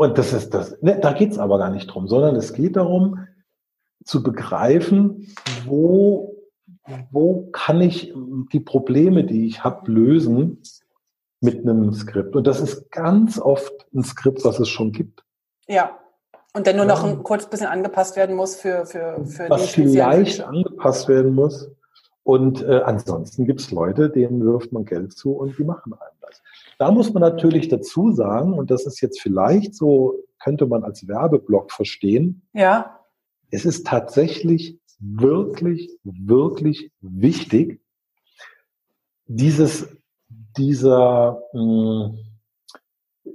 und das ist das, ne, da geht's aber gar nicht drum, sondern es geht darum, zu begreifen, wo wo kann ich die Probleme, die ich habe, lösen mit einem Skript? Und das ist ganz oft ein Skript, was es schon gibt. Ja. Und der nur noch ein kurz bisschen angepasst werden muss für, für, für was die vielleicht angepasst werden muss. Und äh, ansonsten gibt es Leute, denen wirft man Geld zu und die machen einem das. Da muss man natürlich dazu sagen, und das ist jetzt vielleicht so, könnte man als Werbeblock verstehen. Ja. Es ist tatsächlich wirklich, wirklich wichtig, dieses, dieser, mh,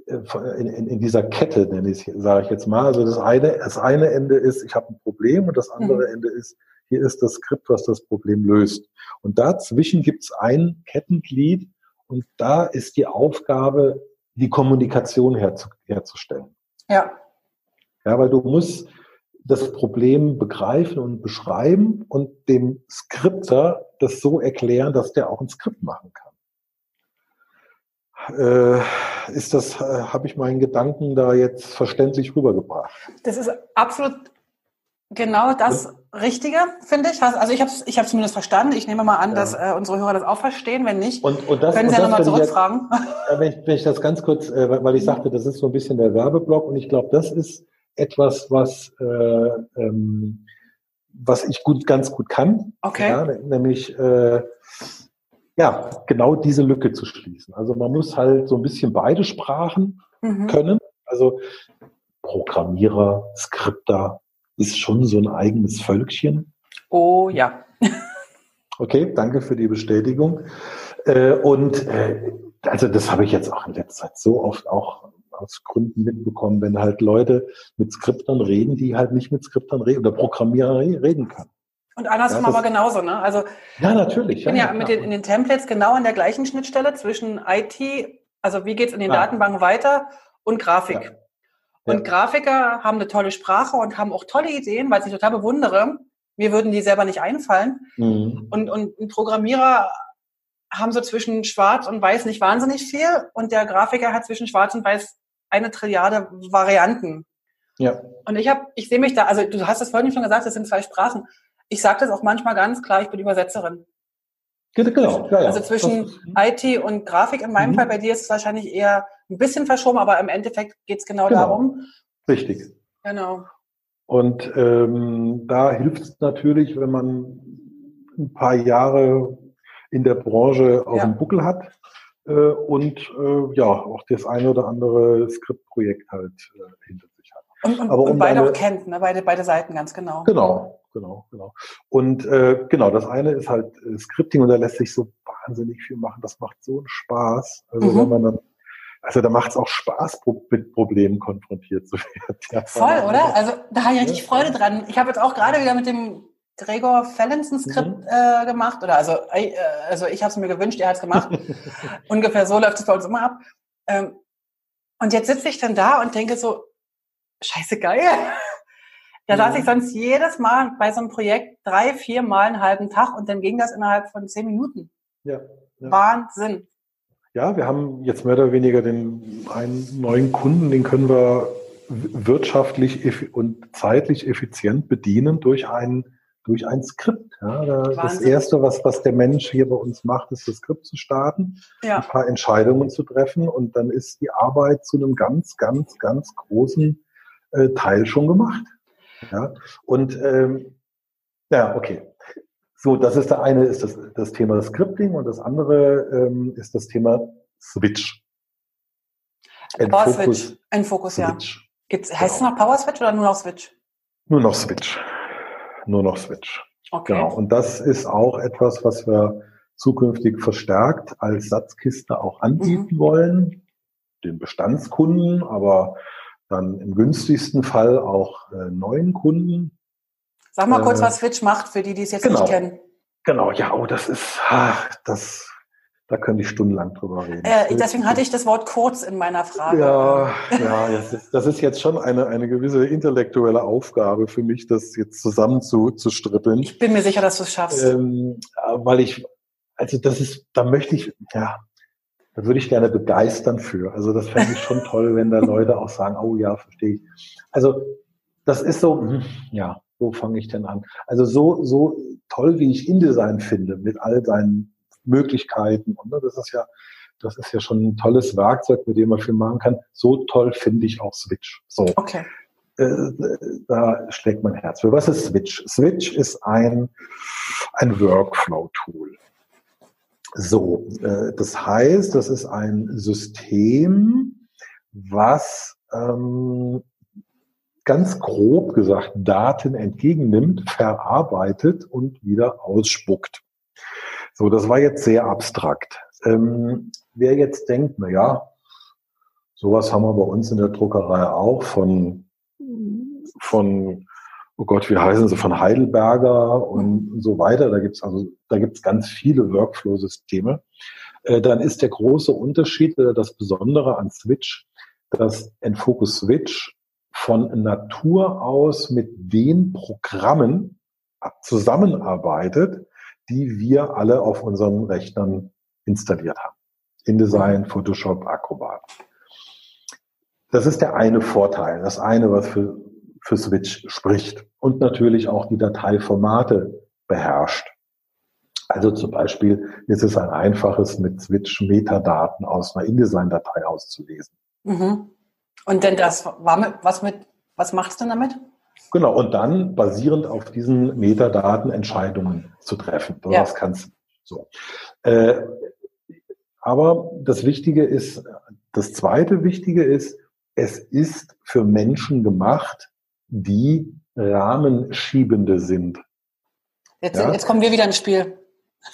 äh, in, in, in dieser Kette, nenne ich, sage ich jetzt mal. Also das eine, das eine Ende ist, ich habe ein Problem und das andere mhm. Ende ist, hier ist das Skript, was das Problem löst. Und dazwischen gibt es ein Kettenglied und da ist die Aufgabe, die Kommunikation herzu, herzustellen. Ja. Ja, weil du musst das Problem begreifen und beschreiben und dem Skripter das so erklären, dass der auch ein Skript machen kann. Äh, ist das, äh, habe ich meinen Gedanken da jetzt verständlich rübergebracht? Das ist absolut genau das ja. Richtige, finde ich. Also ich habe es ich zumindest verstanden. Ich nehme mal an, ja. dass äh, unsere Hörer das auch verstehen. Wenn nicht, und, und das, können Sie ja nochmal zurückfragen. Jetzt, wenn, ich, wenn ich das ganz kurz, äh, weil ich sagte, das ist so ein bisschen der Werbeblock und ich glaube, das ist etwas, was, äh, ähm, was ich gut, ganz gut kann. Okay. Ja, nämlich äh, ja, genau diese Lücke zu schließen. Also man muss halt so ein bisschen beide Sprachen mhm. können. Also Programmierer, Skripter ist schon so ein eigenes Völkchen. Oh ja. okay, danke für die Bestätigung. Äh, und äh, also das habe ich jetzt auch in letzter Zeit so oft auch aus Gründen mitbekommen, wenn halt Leute mit Skriptern reden, die halt nicht mit Skriptern reden oder Programmierer reden können. Und andersrum ja, aber genauso, ne? Also ja, natürlich. Ich bin ja, ja mit den, in den Templates genau an der gleichen Schnittstelle zwischen IT, also wie geht's in den ja. Datenbanken weiter und Grafik. Und Grafiker haben eine tolle Sprache und haben auch tolle Ideen, weil ich total bewundere. Mir würden die selber nicht einfallen. Mhm. Und, und ein Programmierer haben so zwischen Schwarz und Weiß nicht wahnsinnig viel und der Grafiker hat zwischen Schwarz und Weiß eine Trilliarde Varianten. Ja. Und ich habe, ich sehe mich da, also du hast es vorhin schon gesagt, das sind zwei Sprachen ich sage das auch manchmal ganz klar, ich bin Übersetzerin. Genau, ja, ja. Also zwischen IT und Grafik in meinem mhm. Fall, bei dir ist es wahrscheinlich eher ein bisschen verschoben, aber im Endeffekt geht es genau, genau, darum. Richtig. Genau. Und ähm, da hilft es natürlich, wenn man ein paar Jahre in der Branche auf ja. dem Buckel hat äh, und äh, ja auch das eine oder andere Skriptprojekt halt äh, hinter sich hat. Und, und, Aber um und beide deine, auch kennt, ne? beide, beide Seiten ganz genau. Genau, genau, genau. Und äh, genau, das eine ist halt äh, Scripting und da lässt sich so wahnsinnig viel machen. Das macht so einen Spaß. Also mhm. wenn man dann also da macht es auch Spaß, mit Problemen konfrontiert zu [LAUGHS] werden. Ja, Voll, oder? Also da habe ich richtig ja. Freude dran. Ich habe jetzt auch gerade wieder mit dem Gregor Fallens ein Skript mhm. äh, gemacht. Oder also, äh, also ich habe es mir gewünscht, er hat es gemacht. [LAUGHS] Ungefähr so läuft es bei uns immer ab. Ähm, und jetzt sitze ich dann da und denke so, scheiße geil. Da ja. saß ich sonst jedes Mal bei so einem Projekt drei, vier Mal einen halben Tag und dann ging das innerhalb von zehn Minuten. Ja. ja. Wahnsinn. Ja, wir haben jetzt mehr oder weniger den einen neuen Kunden, den können wir wirtschaftlich und zeitlich effizient bedienen durch ein, durch ein Skript. Ja, das erste, was, was der Mensch hier bei uns macht, ist das Skript zu starten, ja. ein paar Entscheidungen zu treffen und dann ist die Arbeit zu einem ganz, ganz, ganz großen äh, Teil schon gemacht. Ja, und ähm, ja, okay. So, das ist der eine, ist das, das Thema Scripting und das andere ähm, ist das Thema Switch. Power Switch. Ein Fokus, ja. Gibt's, heißt genau. es noch Power Switch oder nur noch Switch? Nur noch Switch. Nur noch Switch. Okay. Genau. Und das ist auch etwas, was wir zukünftig verstärkt als Satzkiste auch anbieten mhm. wollen. Den Bestandskunden, aber dann im günstigsten Fall auch äh, neuen Kunden. Sag mal kurz, äh, was Switch macht, für die, die es jetzt genau, nicht kennen. Genau, ja, oh, das ist, ach, das, da könnte ich stundenlang drüber reden. Äh, deswegen hatte ich das Wort kurz in meiner Frage. Ja, ja, das ist, das ist jetzt schon eine, eine gewisse intellektuelle Aufgabe für mich, das jetzt zusammen zu, zu strippeln. Ich bin mir sicher, dass du es schaffst. Ähm, weil ich, also das ist, da möchte ich, ja, da würde ich gerne begeistern für. Also das fände ich schon toll, wenn da Leute auch sagen, oh ja, verstehe ich. Also das ist so, hm, ja, wo fange ich denn an? Also so, so toll, wie ich InDesign finde, mit all seinen Möglichkeiten, und ne, das ist ja, das ist ja schon ein tolles Werkzeug, mit dem man viel machen kann. So toll finde ich auch Switch. So. Okay. Äh, da schlägt mein Herz für. Was ist Switch? Switch ist ein, ein Workflow-Tool. So, äh, das heißt, das ist ein System, was ähm, ganz grob gesagt Daten entgegennimmt, verarbeitet und wieder ausspuckt. So, das war jetzt sehr abstrakt. Ähm, wer jetzt denkt, na ja, sowas haben wir bei uns in der Druckerei auch von, von, oh Gott, wie heißen sie, von Heidelberger und so weiter. Da gibt's also, da gibt's ganz viele Workflow-Systeme. Äh, dann ist der große Unterschied, oder das Besondere an Switch, dass Enfocus Switch von Natur aus mit den Programmen zusammenarbeitet, die wir alle auf unseren Rechnern installiert haben. InDesign, Photoshop, Acrobat. Das ist der eine Vorteil, das eine, was für, für Switch spricht. Und natürlich auch die Dateiformate beherrscht. Also zum Beispiel ist es ein einfaches, mit Switch Metadaten aus einer InDesign-Datei auszulesen. Mhm. Und denn das war mit, was mit, was machst du damit? Genau, und dann basierend auf diesen Metadaten Entscheidungen zu treffen. Ja. Das kannst so. Äh, aber das Wichtige ist, das zweite Wichtige ist, es ist für Menschen gemacht, die Rahmenschiebende sind. Jetzt, ja? jetzt kommen wir wieder ins Spiel.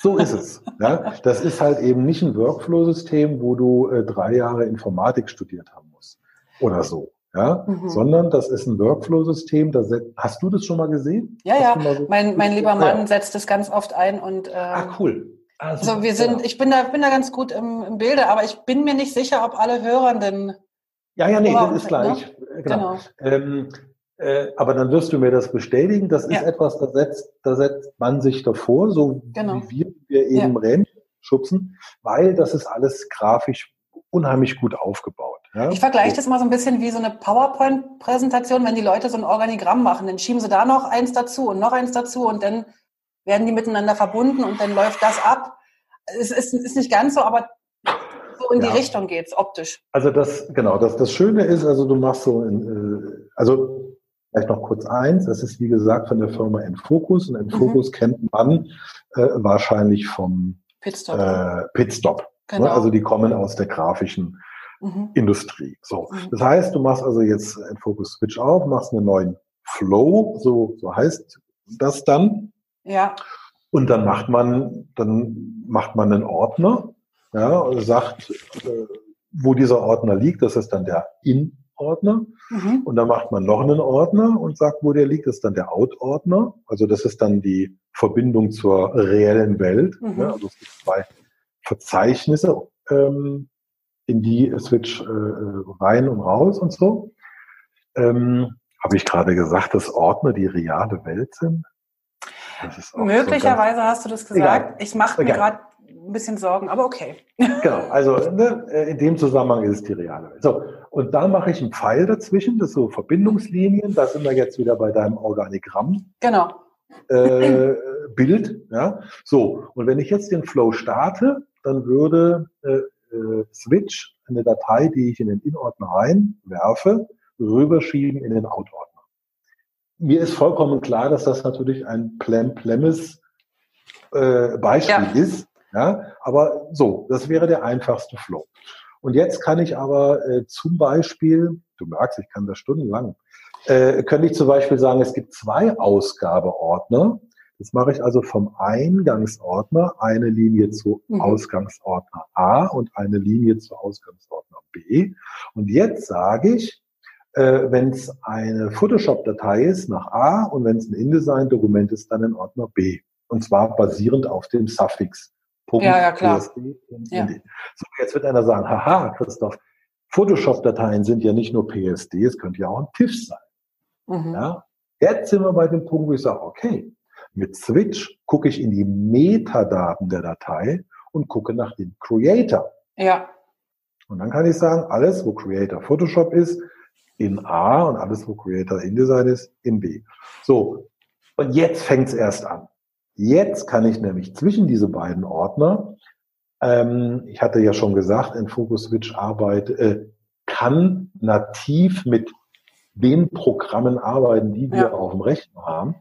So ist es. Ja? Das ist halt eben nicht ein Workflow-System, wo du äh, drei Jahre Informatik studiert haben musst oder so. Ja, mhm. sondern das ist ein Workflow-System. hast du das schon mal gesehen? Ja, ja. So mein, mein lieber Mann ja. setzt das ganz oft ein und ähm, ah, cool. Also, also wir sind, ja. ich bin da, bin da ganz gut im, im Bilde, aber ich bin mir nicht sicher, ob alle Hörenden. Ja, ja, nee, das ist gleich. Ne? Genau. genau. Ähm, äh, aber dann wirst du mir das bestätigen. Das ist ja. etwas, da setzt, da setzt man sich davor, so genau. wie wir, wir eben ja. Rennen schubsen, weil das ist alles grafisch unheimlich gut aufgebaut. Ja? Ich vergleiche das mal so ein bisschen wie so eine PowerPoint-Präsentation, wenn die Leute so ein Organigramm machen, dann schieben sie da noch eins dazu und noch eins dazu und dann werden die miteinander verbunden und dann läuft das ab. Es ist, ist nicht ganz so, aber so in ja. die Richtung geht's optisch. Also das, genau, das, das Schöne ist, also du machst so, in, äh, also vielleicht noch kurz eins, das ist wie gesagt von der Firma Enfocus und Enfocus mhm. kennt man äh, wahrscheinlich vom Pitstop. Äh, Pitstop. Ne? Genau. Ne? Also die kommen aus der grafischen mhm. Industrie. So, mhm. das heißt, du machst also jetzt Enfocus Switch auf, machst einen neuen Flow, so, so heißt das dann. Ja. Und dann macht man, dann macht man einen Ordner, ja, und sagt, äh, wo dieser Ordner liegt, das ist dann der In-Ordner. Mhm. Und dann macht man noch einen Ordner und sagt, wo der liegt, das ist dann der Out-Ordner. Also das ist dann die Verbindung zur reellen Welt. Mhm. Ja, also es gibt zwei Verzeichnisse, ähm, in die Switch äh, rein und raus und so. Ähm, Habe ich gerade gesagt, dass Ordner die reale Welt sind? Möglicherweise so hast du das gesagt. Egal. Ich mache mir gerade ein bisschen Sorgen, aber okay. Genau, also ne, in dem Zusammenhang ist es die reale Welt. So, und dann mache ich einen Pfeil dazwischen, das so Verbindungslinien, da sind wir jetzt wieder bei deinem Organigramm. Genau. Äh, Bild, ja. So, und wenn ich jetzt den Flow starte, dann würde äh, äh, Switch eine Datei, die ich in den In-Ordner reinwerfe, rüberschieben in den Out-Ordner mir ist vollkommen klar, dass das natürlich ein plem-plemmes äh, Beispiel ja. ist. Ja, aber so, das wäre der einfachste Flow. Und jetzt kann ich aber äh, zum Beispiel, du merkst, ich kann das stundenlang, äh, könnte ich zum Beispiel sagen, es gibt zwei Ausgabeordner. Das mache ich also vom Eingangsordner eine Linie zu mhm. Ausgangsordner A und eine Linie zu Ausgangsordner B. Und jetzt sage ich, äh, wenn es eine Photoshop-Datei ist, nach A und wenn es ein InDesign-Dokument ist, dann in Ordner B. Und zwar basierend auf dem Suffix. Punkt, ja, ja, klar. Ja. So, jetzt wird einer sagen, haha, Christoph, Photoshop-Dateien sind ja nicht nur PSD, es könnte ja auch ein TIFF sein. Mhm. Ja? Jetzt sind wir bei dem Punkt, wo ich sage, okay, mit Switch gucke ich in die Metadaten der Datei und gucke nach dem Creator. Ja. Und dann kann ich sagen, alles, wo Creator Photoshop ist, in A und alles, wo Creator InDesign ist, in B. So, Und jetzt fängt es erst an. Jetzt kann ich nämlich zwischen diese beiden Ordner, ähm, ich hatte ja schon gesagt, in Focus Switch arbeitet, äh, kann nativ mit den Programmen arbeiten, die wir ja. auf dem Rechner haben.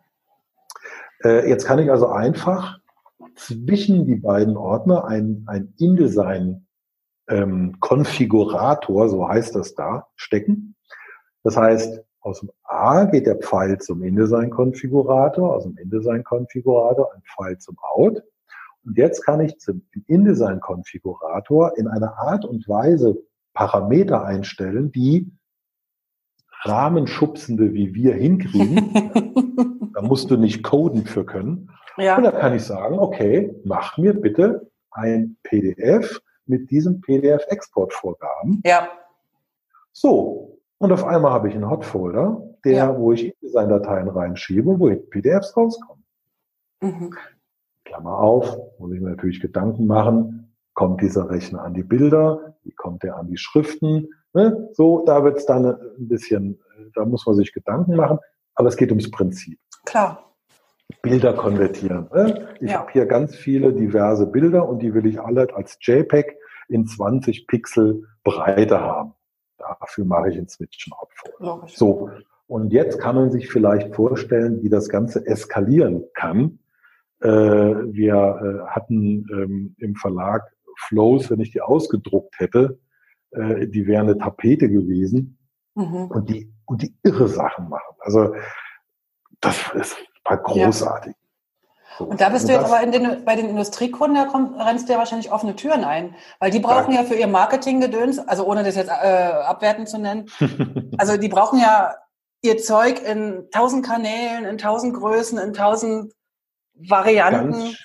Äh, jetzt kann ich also einfach zwischen die beiden Ordner ein, ein InDesign ähm, Konfigurator, so heißt das da, stecken. Das heißt, aus dem A geht der Pfeil zum InDesign-Konfigurator, aus dem InDesign-Konfigurator ein Pfeil zum Out. Und jetzt kann ich zum InDesign-Konfigurator in einer Art und Weise Parameter einstellen, die Rahmenschubsende wie wir hinkriegen. [LAUGHS] da musst du nicht coden für können. Ja. Und da kann ich sagen, okay, mach mir bitte ein PDF mit diesen PDF-Exportvorgaben. Ja. So. Und auf einmal habe ich einen Hotfolder, der, ja. wo ich InDesign-Dateien reinschiebe, wo PDFs rauskommen. Mhm. Klammer auf, muss ich mir natürlich Gedanken machen, kommt dieser Rechner an die Bilder, wie kommt er an die Schriften, ne? so, da wird es dann ein bisschen, da muss man sich Gedanken machen, aber es geht ums Prinzip. Klar. Bilder konvertieren. Ne? Ich ja. habe hier ganz viele diverse Bilder und die will ich alle als JPEG in 20 Pixel Breite haben. Dafür mache ich inzwischen Hauptfolder. So. Und jetzt kann man sich vielleicht vorstellen, wie das Ganze eskalieren kann. Äh, wir äh, hatten ähm, im Verlag Flows, wenn ich die ausgedruckt hätte, äh, die wäre eine Tapete gewesen mhm. und die und die irre Sachen machen. Also das ist war großartig. Und da bist du jetzt aber den, bei den Industriekunden, da komm, rennst du ja wahrscheinlich offene Türen ein, weil die brauchen ja, ja für ihr Marketinggedöns, also ohne das jetzt äh, abwertend zu nennen, [LAUGHS] also die brauchen ja ihr Zeug in tausend Kanälen, in tausend Größen, in tausend Varianten. Ganz,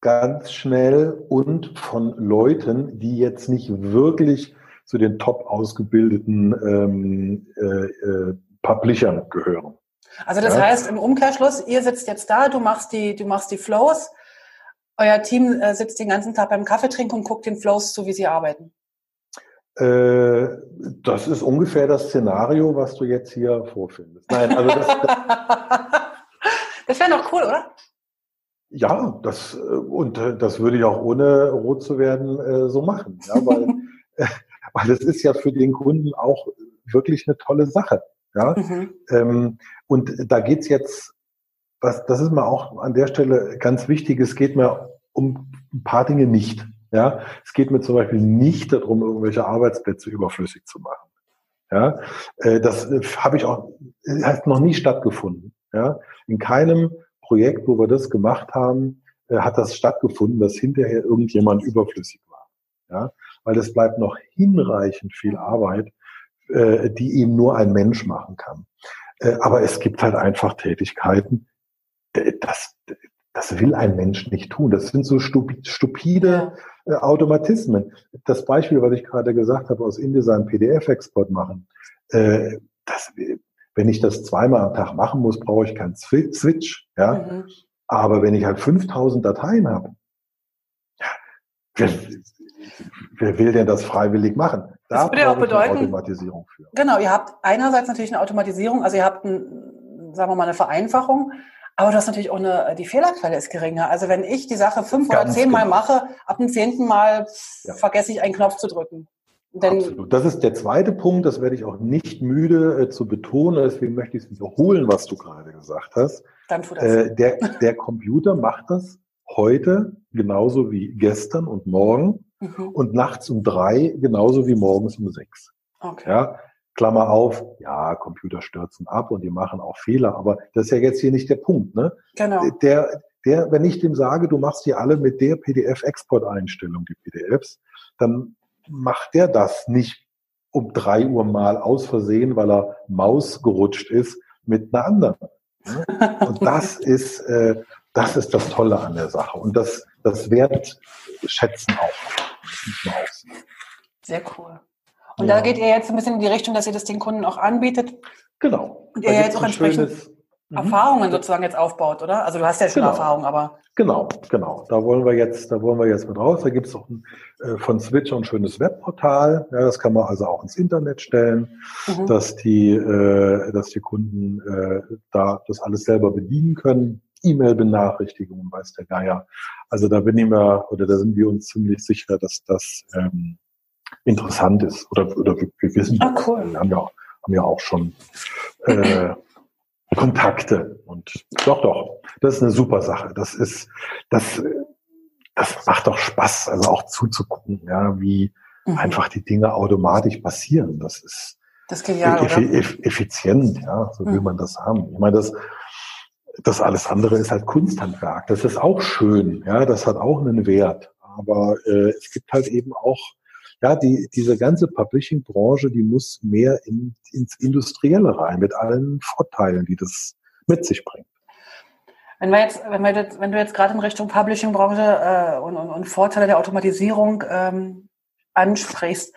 ganz schnell und von Leuten, die jetzt nicht wirklich zu den top ausgebildeten ähm, äh, äh, Publishern gehören. Also das ja. heißt im Umkehrschluss, ihr sitzt jetzt da, du machst die, du machst die Flows, euer Team äh, sitzt den ganzen Tag beim Kaffee trinken und guckt den Flows zu, wie sie arbeiten. Äh, das ist ungefähr das Szenario, was du jetzt hier vorfindest. Nein, also das, das [LAUGHS] wäre noch cool, oder? Ja, das und äh, das würde ich auch ohne rot zu werden äh, so machen, ja, weil [LAUGHS] weil das ist ja für den Kunden auch wirklich eine tolle Sache. Ja? Mhm. Ähm, und da geht's jetzt, was, das ist mir auch an der Stelle ganz wichtig, es geht mir um ein paar Dinge nicht. Ja? Es geht mir zum Beispiel nicht darum, irgendwelche Arbeitsplätze überflüssig zu machen. Ja? Äh, das äh, habe ich auch, hat noch nie stattgefunden. Ja? In keinem Projekt, wo wir das gemacht haben, äh, hat das stattgefunden, dass hinterher irgendjemand überflüssig war. Ja? Weil es bleibt noch hinreichend viel Arbeit, äh, die eben nur ein Mensch machen kann. Äh, aber es gibt halt einfach Tätigkeiten, das, das will ein Mensch nicht tun. Das sind so stupide äh, Automatismen. Das Beispiel, was ich gerade gesagt habe, aus InDesign PDF-Export machen, äh, das, wenn ich das zweimal am Tag machen muss, brauche ich keinen Switch. Ja? Mhm. Aber wenn ich halt 5000 Dateien habe, wer, wer will denn das freiwillig machen? Da das würde ja auch bedeuten, Automatisierung für. Genau, ihr habt einerseits natürlich eine Automatisierung, also ihr habt, ein, sagen wir mal, eine Vereinfachung, aber du hast natürlich auch eine, die Fehlerquelle ist geringer. Also wenn ich die Sache fünf Ganz oder zehnmal genau. mache, ab dem zehnten Mal ja. vergesse ich einen Knopf zu drücken. Denn Absolut. Das ist der zweite Punkt, das werde ich auch nicht müde äh, zu betonen, deswegen möchte ich es wiederholen, was du gerade gesagt hast. Dann tu das. Äh, der, der Computer macht das heute genauso wie gestern und morgen mhm. und nachts um drei genauso wie morgens um sechs. Okay. Ja, Klammer auf, ja, Computer stürzen ab und die machen auch Fehler, aber das ist ja jetzt hier nicht der Punkt. Ne? Genau. Der, der, wenn ich dem sage, du machst die alle mit der PDF-Export-Einstellung, die PDFs, dann macht der das nicht um drei Uhr mal aus Versehen, weil er Maus gerutscht ist, mit einer anderen. Ne? [LAUGHS] Und das ist, äh, das ist das Tolle an der Sache. Und das, das Wert schätzen auch. Sehr cool. Und ja. da geht ihr jetzt ein bisschen in die Richtung, dass ihr das den Kunden auch anbietet. Genau. Und ihr jetzt auch entsprechend. mhm. Erfahrungen sozusagen jetzt aufbaut, oder? Also du hast ja schon genau. Erfahrung, aber. Genau, genau. Da wollen wir jetzt, da wollen wir jetzt mit raus. Da gibt es auch ein, äh, von Switch ein schönes Webportal. Ja, das kann man also auch ins Internet stellen, mhm. dass die, äh, dass die Kunden äh, da das alles selber bedienen können. E-Mail-Benachrichtigungen, weiß der Geier. Also da bin ich mir, oder da sind wir uns ziemlich sicher, dass das ähm, interessant ist. Oder, oder wir, wir wissen, ah, cool. wir haben ja, haben ja auch schon äh, Kontakte. Und doch, doch, das ist eine super Sache. Das ist, das, das macht doch Spaß, also auch zuzugucken, ja, wie mhm. einfach die Dinge automatisch passieren. Das ist das genial, eff eff effizient, ja, so will mhm. man das haben. Ich meine, das, das alles andere ist halt Kunsthandwerk. Das ist auch schön, ja, das hat auch einen Wert. Aber äh, es gibt halt eben auch ja, die, diese ganze Publishing-Branche, die muss mehr in, ins Industrielle rein, mit allen Vorteilen, die das mit sich bringt. Wenn, wir jetzt, wenn, wir jetzt, wenn du jetzt gerade in Richtung Publishing-Branche äh, und, und, und, Vorteile der Automatisierung ähm, ansprichst,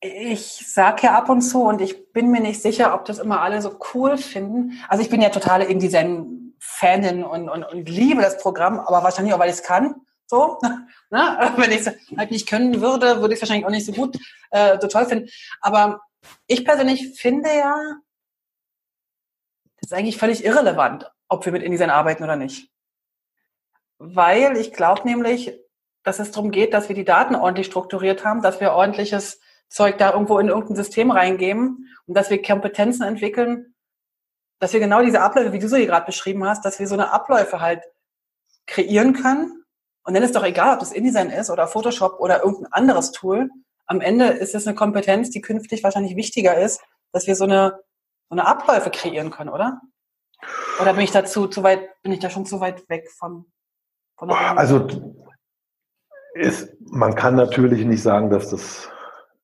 ich sage ja ab und zu und ich bin mir nicht sicher, ob das immer alle so cool finden. Also ich bin ja totale InDesign-Fanin und, und, und liebe das Programm, aber wahrscheinlich auch, weil ich es kann. So, [LAUGHS] ne? [LAUGHS] wenn ich es halt nicht können würde, würde ich es wahrscheinlich auch nicht so gut, äh, so toll finden. Aber ich persönlich finde ja, das ist eigentlich völlig irrelevant, ob wir mit InDesign arbeiten oder nicht. Weil ich glaube nämlich, dass es darum geht, dass wir die Daten ordentlich strukturiert haben, dass wir ordentliches Zeug da irgendwo in irgendein System reingeben und dass wir Kompetenzen entwickeln, dass wir genau diese Abläufe, wie du sie gerade beschrieben hast, dass wir so eine Abläufe halt kreieren können und dann ist doch egal, ob das InDesign ist oder Photoshop oder irgendein anderes Tool. Am Ende ist es eine Kompetenz, die künftig wahrscheinlich wichtiger ist, dass wir so eine, so eine Abläufe kreieren können, oder? Oder bin ich dazu zu weit, bin ich da schon zu weit weg von, von der Also ist, man kann natürlich nicht sagen, dass das,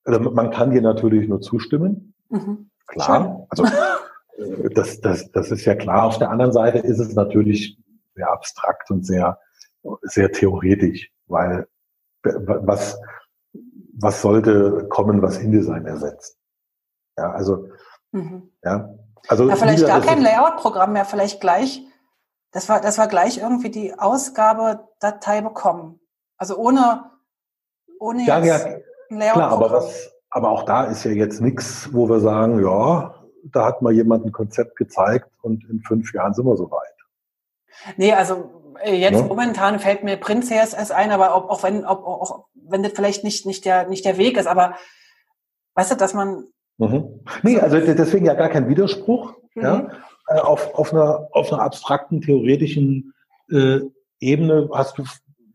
also man kann dir natürlich nur zustimmen. Mhm. Klar. Schön. Also das, das, das ist ja klar. Auf der anderen Seite ist es natürlich sehr abstrakt und sehr sehr theoretisch, weil was, was sollte kommen, was InDesign ersetzt? Ja, also, mhm. ja. Also, ja, vielleicht gar kein Layout-Programm mehr, vielleicht gleich, das war, das war gleich irgendwie die Ausgabedatei bekommen. Also ohne, ohne ja, jetzt ja, Layout klar, aber was, aber auch da ist ja jetzt nichts, wo wir sagen, ja, da hat mal jemand ein Konzept gezeigt und in fünf Jahren sind wir soweit. Nee, also äh, jetzt ja. momentan fällt mir Print CSS ein, aber auch, auch wenn, auch, auch wenn das vielleicht nicht, nicht der, nicht der Weg ist, aber weißt du, dass man. Mhm. Nee, also deswegen ja gar kein Widerspruch, mhm. ja. Äh, auf, auf einer, auf einer abstrakten, theoretischen äh, Ebene hast du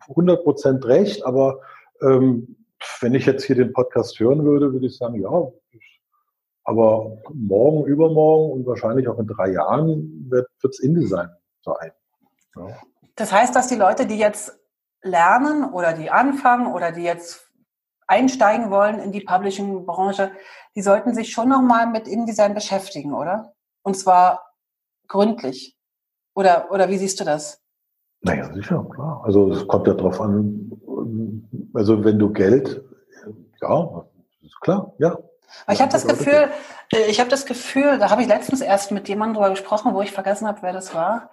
100 Prozent recht, aber ähm, wenn ich jetzt hier den Podcast hören würde, würde ich sagen, ja, aber morgen, übermorgen und wahrscheinlich auch in drei Jahren wird es InDesign sein. Ja. Das heißt, dass die Leute, die jetzt lernen oder die anfangen oder die jetzt einsteigen wollen in die Publishing-Branche, die sollten sich schon nochmal mit InDesign beschäftigen, oder? Und zwar gründlich. Oder, oder wie siehst du das? Naja, sicher, klar. Also es kommt ja drauf an, also wenn du Geld, ja, ist klar, ja. Aber ich habe das Gefühl, äh, ich habe das Gefühl, da habe ich letztens erst mit jemandem drüber gesprochen, wo ich vergessen habe, wer das war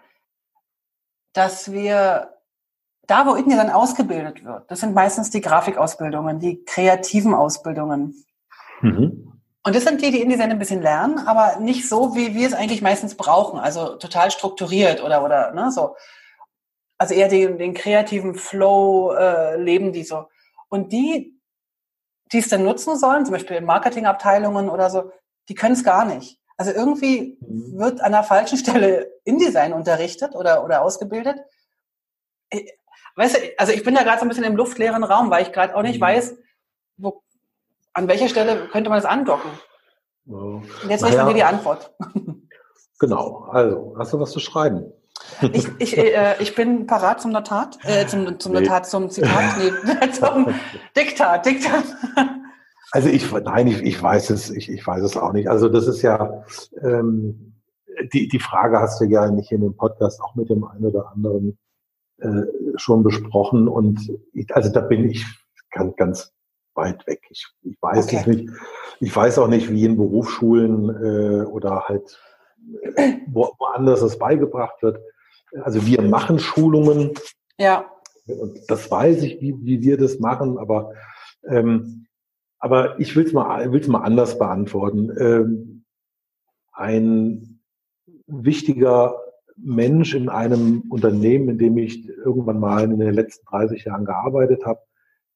dass wir da, wo InDesign ausgebildet wird, das sind meistens die Grafikausbildungen, die kreativen Ausbildungen. Mhm. Und das sind die, die InDesign ein bisschen lernen, aber nicht so, wie wir es eigentlich meistens brauchen, also total strukturiert oder, oder, ne, so. Also eher den, den kreativen Flow äh, leben die so. Und die, die es dann nutzen sollen, zum Beispiel in Marketingabteilungen oder so, die können es gar nicht. Also irgendwie mhm. wird an der falschen [LAUGHS] Stelle InDesign unterrichtet oder, oder ausgebildet. Äh, weißt du, also ich bin da gerade so ein bisschen im luftleeren Raum, weil ich gerade auch nicht mhm. weiß, wo, an welcher Stelle könnte man das andocken. Und jetzt naja, ich von dir die Antwort. [LAUGHS] Genau, also hast du was zu schreiben? Ich, ich, äh, ich bin parat zum Notat, äh, zum, zum Notat, nee. zum Zitat, [LAUGHS] nee, [LAUGHS] zum Diktat, Diktat. Also ich, nein, ich, ich weiß es, ich, ich weiß es auch nicht. Also das ist ja, ähm, die, die Frage hast du ja nicht in dem Podcast auch mit dem einen oder anderen äh, schon besprochen und ich, also da bin ich ganz, ganz weit weg. Ich, ich weiß okay. es nicht. Ich weiß auch nicht, wie in Berufsschulen äh, oder halt wo, woanders es beigebracht wird. Also wir machen Schulungen. Ja. Das weiß ich, wie, wie wir das machen, aber, ähm, aber ich will es mal, will's mal anders beantworten. Ähm, ein wichtiger Mensch in einem Unternehmen, in dem ich irgendwann mal in den letzten 30 Jahren gearbeitet habe,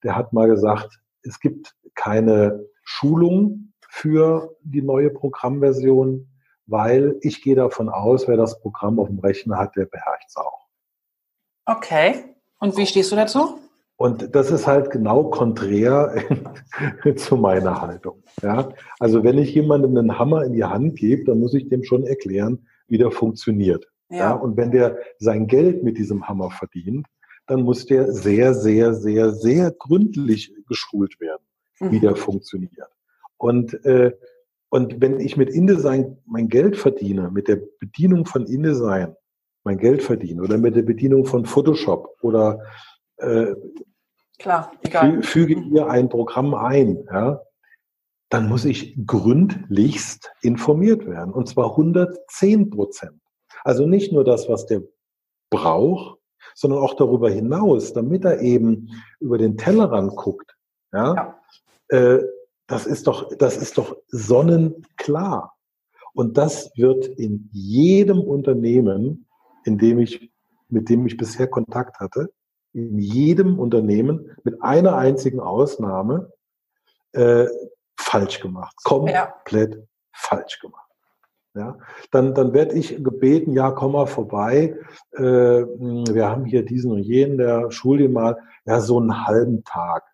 der hat mal gesagt, es gibt keine Schulung für die neue Programmversion, weil ich gehe davon aus, wer das Programm auf dem Rechner hat, der beherrscht es auch. Okay. Und wie stehst du dazu? Und das ist halt genau konträr [LAUGHS] zu meiner Haltung. Ja? Also wenn ich jemandem einen Hammer in die Hand gebe, dann muss ich dem schon erklären, wie der funktioniert. Ja. ja. Und wenn der sein Geld mit diesem Hammer verdient, dann muss der sehr, sehr, sehr, sehr gründlich geschult werden, mhm. wie der funktioniert. Und, äh, und wenn ich mit InDesign mein Geld verdiene, mit der Bedienung von InDesign mein Geld verdiene oder mit der Bedienung von Photoshop oder äh, Klar, egal. füge ihr ein Programm ein, ja, dann muss ich gründlichst informiert werden. Und zwar 110 Prozent. Also nicht nur das, was der braucht, sondern auch darüber hinaus, damit er eben über den Tellerrand guckt. Ja, ja. Äh, das ist doch, das ist doch sonnenklar. Und das wird in jedem Unternehmen, in dem ich, mit dem ich bisher Kontakt hatte, in jedem Unternehmen mit einer einzigen Ausnahme äh, falsch gemacht. Komplett ja. falsch gemacht. Ja, dann, dann werde ich gebeten, ja, komm mal vorbei. Äh, wir haben hier diesen und jenen, der schul dir mal, ja, so einen halben Tag.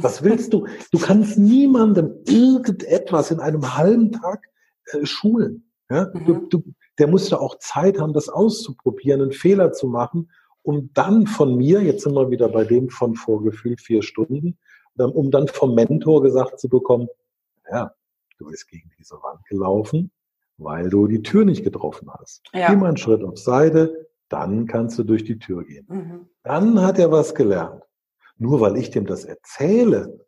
Was willst du? Du kannst niemandem irgendetwas in einem halben Tag äh, schulen. Ja? Mhm. Du, du, der muss ja auch Zeit haben, das auszuprobieren, einen Fehler zu machen, um dann von mir, jetzt sind wir wieder bei dem von vorgefühlt vier Stunden, um dann vom Mentor gesagt zu bekommen, ja, du bist gegen diese Wand gelaufen, weil du die Tür nicht getroffen hast. Ja. Geh mal einen Schritt auf Seite, dann kannst du durch die Tür gehen. Mhm. Dann hat er was gelernt. Nur weil ich dem das erzähle,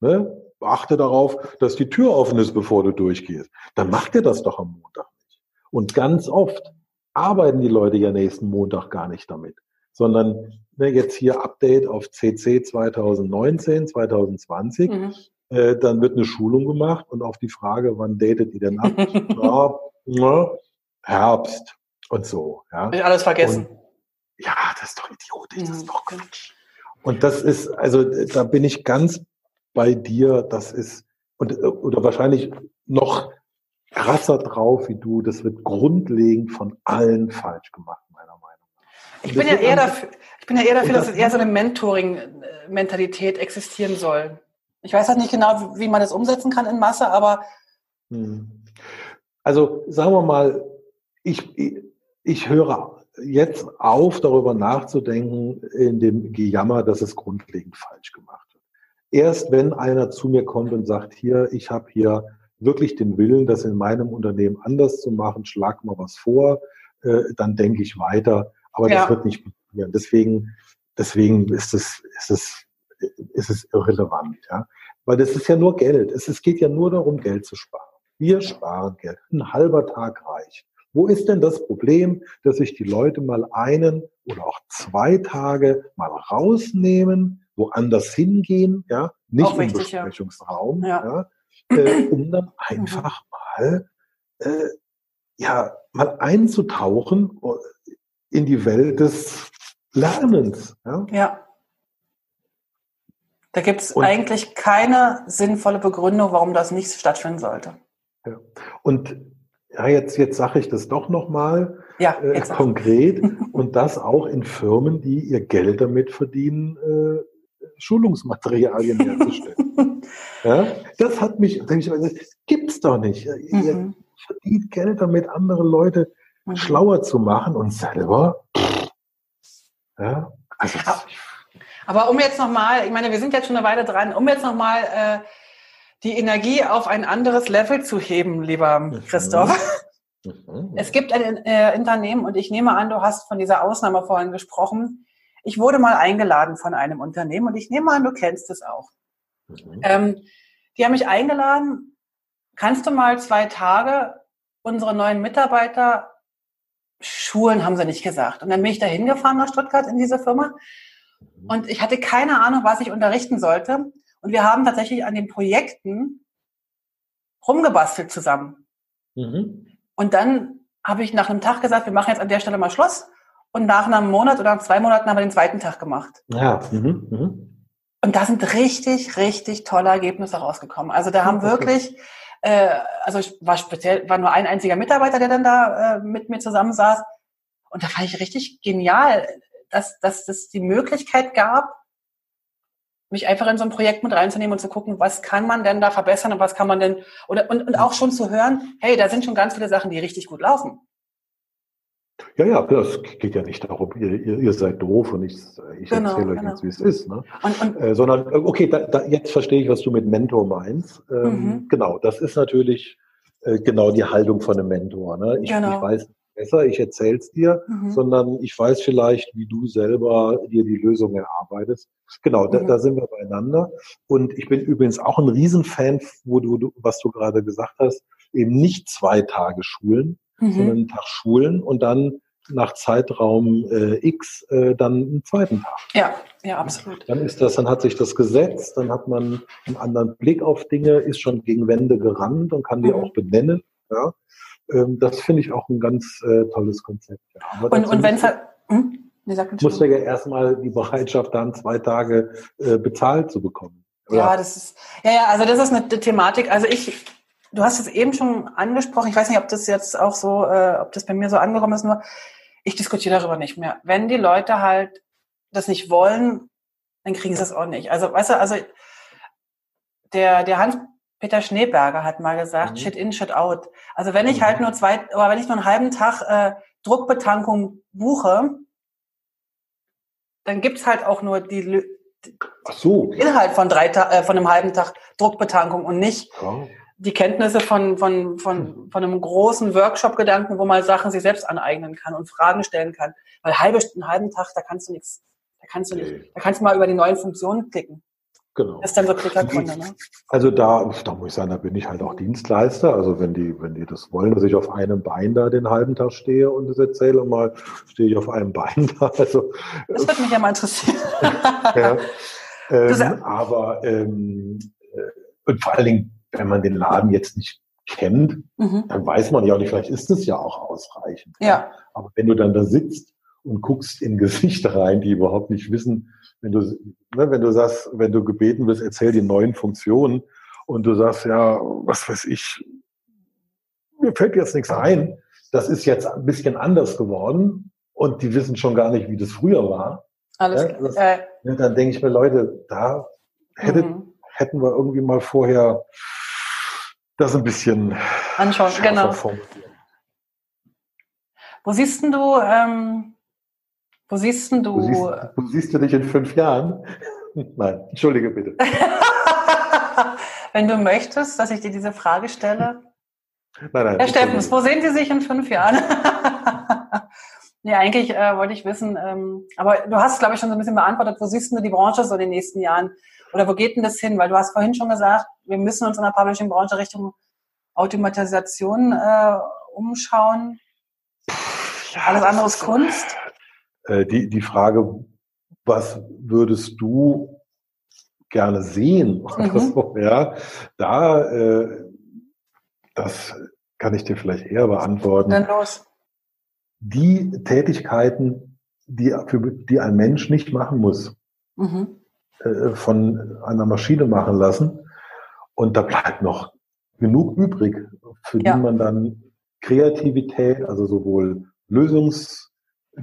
ne, achte darauf, dass die Tür offen ist, bevor du durchgehst. Dann macht er das doch am Montag nicht. Und ganz oft arbeiten die Leute ja nächsten Montag gar nicht damit, sondern ne, jetzt hier Update auf CC 2019, 2020. Mhm. Äh, dann wird eine Schulung gemacht und auf die Frage, wann datet ihr denn ab? [LAUGHS] ja, ja, Herbst und so. Ja. Ich alles vergessen. Und, ja, das ist doch idiotisch, das ist mhm. doch Quatsch. Und das ist, also da bin ich ganz bei dir, das ist, und, oder wahrscheinlich noch krasser drauf wie du, das wird grundlegend von allen falsch gemacht, meiner Meinung nach. Ich bin, ja eher dafür, ich bin ja eher dafür, dass es eher so eine Mentoring-Mentalität existieren soll. Ich weiß halt nicht genau, wie man das umsetzen kann in Masse, aber. Hm. Also sagen wir mal, ich, ich höre jetzt auf, darüber nachzudenken, in dem Gejammer, dass es grundlegend falsch gemacht wird. Erst wenn einer zu mir kommt und sagt, hier, ich habe hier wirklich den Willen, das in meinem Unternehmen anders zu machen, schlag mal was vor, äh, dann denke ich weiter. Aber ja. das wird nicht passieren. Deswegen, deswegen ist es, ist es, ist es irrelevant, ja. Weil das ist ja nur Geld. Es, es geht ja nur darum, Geld zu sparen. Wir sparen Geld. Ein halber Tag reicht. Wo ist denn das Problem, dass sich die Leute mal einen oder auch zwei Tage mal rausnehmen, woanders hingehen, ja, nicht im Besprechungsraum, ja. ja äh, [CLEARS THROAT] um dann mhm. einfach mal, äh, ja, mal einzutauchen in die Welt des Lernens. Ja. ja. Da gibt es eigentlich keine sinnvolle Begründung, warum das nicht stattfinden sollte. Ja. Und ja, jetzt, jetzt sage ich das doch nochmal ja, äh, konkret [LAUGHS] und das auch in Firmen, die ihr Geld damit verdienen, äh, Schulungsmaterialien herzustellen. [LAUGHS] ja, das hat mich, das gibt's doch nicht. Mhm. Ihr verdient Geld damit, andere Leute mhm. schlauer zu machen und selber. Ja, also aber um jetzt nochmal, ich meine, wir sind jetzt schon eine Weile dran, um jetzt nochmal äh, die Energie auf ein anderes Level zu heben, lieber mhm. Christoph. Mhm. Es gibt ein äh, Unternehmen und ich nehme an, du hast von dieser Ausnahme vorhin gesprochen. Ich wurde mal eingeladen von einem Unternehmen und ich nehme an, du kennst es auch. Mhm. Ähm, die haben mich eingeladen, kannst du mal zwei Tage unsere neuen Mitarbeiter Schulen haben sie nicht gesagt. Und dann bin ich da hingefahren nach Stuttgart in diese Firma und ich hatte keine Ahnung, was ich unterrichten sollte. Und wir haben tatsächlich an den Projekten rumgebastelt zusammen. Mhm. Und dann habe ich nach einem Tag gesagt, wir machen jetzt an der Stelle mal Schluss. Und nach einem Monat oder zwei Monaten haben wir den zweiten Tag gemacht. Ja. Mhm. Mhm. Und da sind richtig, richtig tolle Ergebnisse rausgekommen. Also da haben wirklich, äh, also ich war speziell, war nur ein einziger Mitarbeiter, der dann da äh, mit mir zusammensaß. Und da fand ich richtig genial, dass, dass es die Möglichkeit gab, mich einfach in so ein Projekt mit reinzunehmen und zu gucken, was kann man denn da verbessern und was kann man denn, oder, und, und auch schon zu hören, hey, da sind schon ganz viele Sachen, die richtig gut laufen. Ja, ja, das geht ja nicht darum, ihr, ihr, ihr seid doof und ich, ich genau, erzähle euch genau. jetzt, wie es ist. Ne? Und, und, äh, sondern, okay, da, da, jetzt verstehe ich, was du mit Mentor meinst. Ähm, mhm. Genau, das ist natürlich äh, genau die Haltung von einem Mentor. Ne? Ich, genau. ich weiß besser, ich erzähle es dir, mhm. sondern ich weiß vielleicht, wie du selber dir die Lösung erarbeitest. Genau, da, mhm. da sind wir beieinander. Und ich bin übrigens auch ein Riesenfan, wo du, was du gerade gesagt hast, eben nicht zwei Tage Schulen, mhm. sondern einen Tag Schulen und dann nach Zeitraum äh, X äh, dann einen zweiten Tag. Ja, ja, absolut. Dann ist das, dann hat sich das gesetzt, dann hat man einen anderen Blick auf Dinge, ist schon gegen Wände gerannt und kann die mhm. auch benennen. Ja. Ähm, das finde ich auch ein ganz äh, tolles Konzept. Ja. und und wenn hm? nee, muss ja erstmal die Bereitschaft dann zwei Tage äh, bezahlt zu bekommen. Oder? Ja, das ist ja ja, also das ist eine Thematik. Also ich du hast es eben schon angesprochen, ich weiß nicht, ob das jetzt auch so, äh, ob das bei mir so angekommen ist, nur ich diskutiere darüber nicht mehr. Wenn die Leute halt das nicht wollen, dann kriegen sie es auch nicht. Also, weißt du, also der, der Hans-Peter Schneeberger hat mal gesagt, mhm. shit in, shit out. Also wenn ich mhm. halt nur zwei, oder wenn ich nur einen halben Tag äh, Druckbetankung buche, dann gibt's halt auch nur die, Ach so. Inhalt von drei äh, von einem halben Tag Druckbetankung und nicht ja die Kenntnisse von, von, von, von einem großen Workshop-Gedanken, wo man Sachen sich selbst aneignen kann und Fragen stellen kann. Weil halbe, einen halben Tag, da kannst du nichts, da kannst du nicht, da kannst du mal über die neuen Funktionen klicken. Genau. Das ist dann so Klickerkunde, ne? Also da, da muss ich sagen, da bin ich halt auch Dienstleister. Also wenn die, wenn die das wollen, dass ich auf einem Bein da den halben Tag stehe und das erzähle, mal stehe ich auf einem Bein da. Also, das würde mich ja mal interessieren. [LAUGHS] ja, ähm, aber ähm, äh, und vor allen Dingen wenn man den Laden jetzt nicht kennt, mhm. dann weiß man ja auch nicht, vielleicht ist es ja auch ausreichend. Ja. Aber wenn du dann da sitzt und guckst in Gesichter rein, die überhaupt nicht wissen, wenn du, ne, wenn du sagst, wenn du gebeten wirst, erzähl die neuen Funktionen und du sagst, ja, was weiß ich, mir fällt jetzt nichts ein, das ist jetzt ein bisschen anders geworden und die wissen schon gar nicht, wie das früher war. Alles ja, das, äh, Dann denke ich mir, Leute, da hättet, mhm. hätten wir irgendwie mal vorher das ein bisschen anschauen. Genau. Wo siehst du, ähm, wo siehst du? Wo siehst, wo siehst du dich in fünf Jahren? [LAUGHS] Nein, entschuldige bitte. [LAUGHS] Wenn du möchtest, dass ich dir diese Frage stelle. [LAUGHS] Nein, nein, Herr Steffens, wo sehen Sie sich in fünf Jahren? nee, eigentlich äh, wollte ich wissen, ähm, aber du hast, glaube ich, schon so ein bisschen beantwortet, wo siehst du die Branche so in den nächsten Jahren? Oder wo geht denn das hin? Weil du hast vorhin schon gesagt, wir müssen uns in der Publishing-Branche Richtung Automatisation äh, umschauen. Ja, Alles andere ist Kunst. Äh, die, die Frage, was würdest du gerne sehen [LAUGHS] oder mhm. so, ja, da, äh, das kann ich dir vielleicht eher beantworten. Dann los. Die Tätigkeiten, die, für, die ein Mensch nicht machen muss, mhm. Äh, von einer Maschine machen lassen. Und da bleibt noch genug übrig, für ja. die man dann Kreativität, also sowohl Lösungs,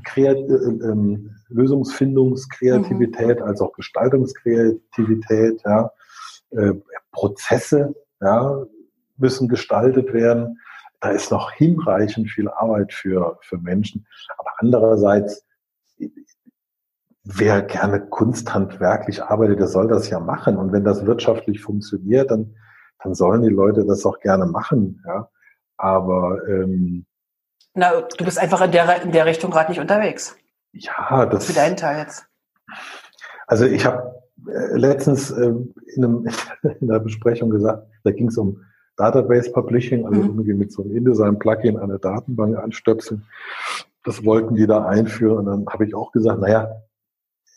Kreat äh, ähm, Lösungsfindungskreativität mhm. als auch Gestaltungskreativität, ja, äh, Prozesse, ja, müssen gestaltet werden. Da ist noch hinreichend viel Arbeit für, für Menschen. Aber andererseits wer gerne kunsthandwerklich arbeitet, der soll das ja machen. Und wenn das wirtschaftlich funktioniert, dann, dann sollen die Leute das auch gerne machen. Ja. Aber ähm, na, du bist einfach in der, in der Richtung gerade nicht unterwegs. Ja, das. Für deinen Teil jetzt. Also ich habe äh, letztens äh, in, einem, [LAUGHS] in einer Besprechung gesagt, da ging es um Database Publishing, also mhm. irgendwie mit so einem InDesign-Plugin eine Datenbank anstöpseln. Das wollten die da einführen. Und dann habe ich auch gesagt, naja,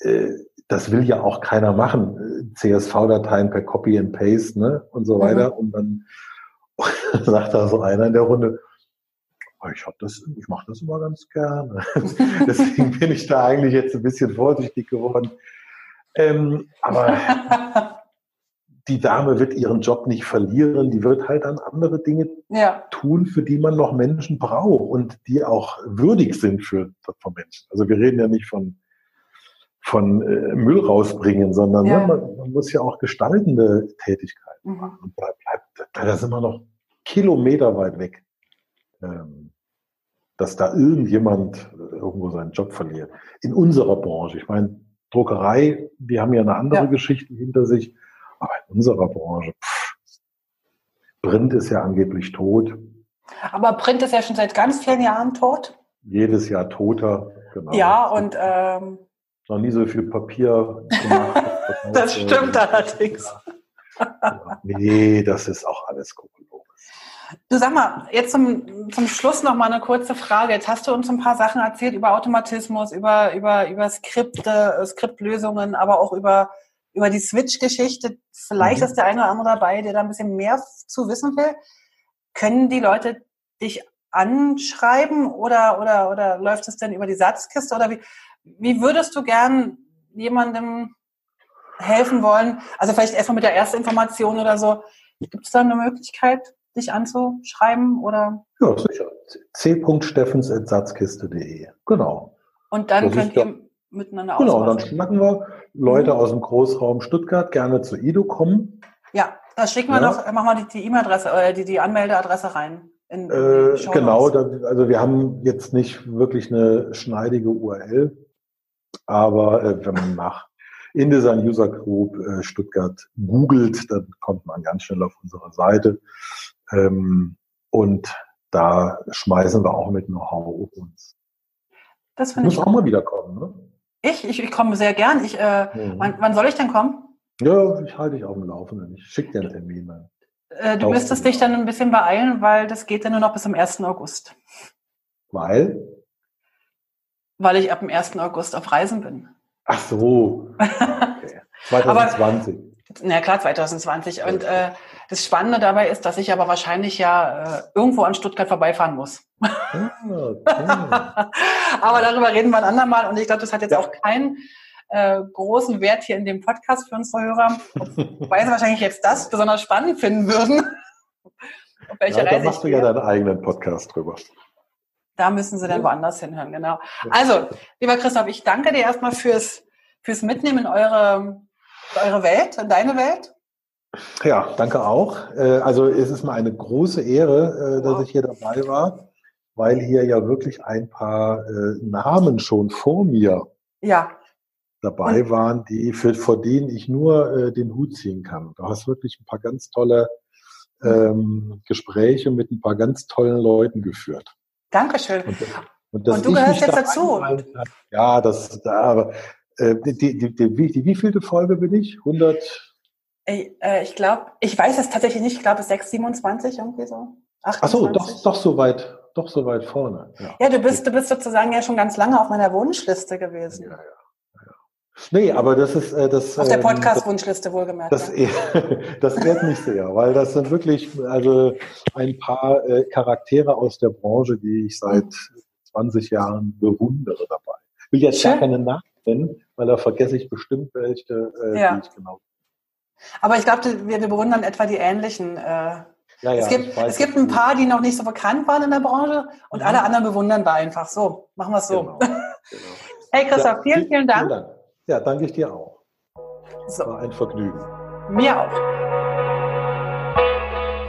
äh, das will ja auch keiner machen. CSV-Dateien per Copy and Paste ne? und so weiter. Mhm. Und dann [LAUGHS] sagt da so einer in der Runde, ich hab das, ich mache das immer ganz gerne. [LAUGHS] Deswegen bin ich da eigentlich jetzt ein bisschen vorsichtig geworden. Ähm, aber [LAUGHS] die Dame wird ihren Job nicht verlieren, die wird halt dann andere Dinge ja. tun, für die man noch Menschen braucht und die auch würdig sind für von Menschen. Also wir reden ja nicht von von äh, Müll rausbringen, sondern ja. ne, man, man, muss ja auch gestaltende Tätigkeiten mhm. machen. Und da bleibt, da sind wir noch Kilometer weit weg, ähm, dass da irgendjemand irgendwo seinen Job verliert. In unserer Branche. Ich meine, Druckerei, die haben ja eine andere ja. Geschichte hinter sich, aber in unserer Branche, pff, Print ist ja angeblich tot. Aber Print ist ja schon seit ganz vielen Jahren tot. Jedes Jahr toter, genau. Ja, und ähm, noch nie so viel Papier gemacht. [LAUGHS] das stimmt allerdings. [LAUGHS] Ja, nee, das ist auch alles Kokolores. Du sag mal, jetzt zum, zum Schluss noch mal eine kurze Frage. Jetzt hast du uns ein paar Sachen erzählt über Automatismus, über, über, über Skripte, äh, Skriptlösungen, aber auch über, über die Switch-Geschichte. Vielleicht mhm. ist der eine oder andere dabei, der da ein bisschen mehr zu wissen will. Können die Leute dich anschreiben oder, oder, oder läuft es denn über die Satzkiste oder wie? Wie würdest du gern jemandem helfen wollen? Also vielleicht erstmal mit der ersten Information oder so. Gibt es da eine Möglichkeit, dich anzuschreiben oder? Ja, sicher. c.steffens.satzkiste.de. Genau. Und dann das könnt ihr ja, miteinander Genau, dann schnacken wir Leute mhm. aus dem Großraum Stuttgart gerne zu Ido kommen. Ja, da schicken wir ja. noch, machen wir die E-Mail-Adresse oder äh, die, die Anmeldeadresse rein. In, in äh, genau, da, also wir haben jetzt nicht wirklich eine schneidige URL. Aber äh, wenn man nach InDesign User Group äh, Stuttgart googelt, dann kommt man ganz schnell auf unsere Seite. Ähm, und da schmeißen wir auch mit Know-how uns. Das finde ich. Muss auch mal wieder kommen, ne? Ich? Ich, ich komme sehr gern. Ich, äh, mhm. wann, wann, soll ich denn kommen? Ja, ich halte dich auf dem Laufenden. Ich schicke dir einen Termin. Dann. Äh, du müsstest dich dann ein bisschen beeilen, weil das geht ja nur noch bis zum 1. August. Weil? weil ich ab dem 1. August auf Reisen bin. Ach so. [LAUGHS] Okay. 2020. aber, na klar, 2020. Und äh, das Spannende dabei ist, dass ich aber wahrscheinlich ja äh, irgendwo an Stuttgart vorbeifahren muss. Ah, okay. [LAUGHS] aber darüber reden wir ein andermal. Und ich glaube, das hat jetzt ja. auch keinen äh, großen Wert hier in dem Podcast für unsere Hörer. Wobei sie wahrscheinlich jetzt das besonders spannend finden würden. [LAUGHS] Auf welche ja, Reise da machst du ja deinen eigenen Podcast drüber. Da müssen Sie dann woanders hinhören, genau. Also, lieber Christoph, ich danke dir erstmal fürs, fürs Mitnehmen in eure, eure Welt, in deine Welt. Ja, danke auch. Äh, also es ist mir eine große Ehre, äh, dass ich hier dabei war, weil hier ja wirklich ein paar äh, Namen schon vor mir ja. dabei waren, die für, vor denen ich nur den Hut ziehen kann. Du hast wirklich ein paar ganz tolle ähm, Gespräche mit ein paar ganz tollen Leuten geführt. Dankeschön. Und, und, und du gehörst jetzt dazu. Ja, das, da, äh, die, die, die, die, die, wie vielte Folge bin ich? 100? Ich, äh, ich glaube, ich weiß es tatsächlich nicht. Ich glaube, es ist 627 irgendwie so. 28. Ach so, doch, doch so weit, doch so weit vorne. Ja. ja, du bist, du bist sozusagen ja schon ganz lange auf meiner Wunschliste gewesen. Ja, ja. Nee, aber das ist äh, das. Auf der ähm, Podcast-Wunschliste wohlgemerkt. Das, ja. [LAUGHS] das ehrt mich sehr, weil das sind wirklich also ein paar äh, Charaktere aus der Branche, die ich seit 20 Jahren bewundere dabei. Ich will jetzt Schön. gar keine Namen nennen, weil da vergesse ich bestimmt welche, äh, ja. die ich genau. Aber ich glaube, wir, wir bewundern etwa die ähnlichen. Äh, ja, ja, es gibt, es gibt ein paar, die noch nicht so bekannt waren in der Branche und mhm. alle anderen bewundern wir einfach. So, machen wir es so. Genau. genau. [LAUGHS] Hey Christoph, vielen, vielen Dank. Vielen Dank. Ja, danke ich dir auch. So. War ein Vergnügen. Mir auch.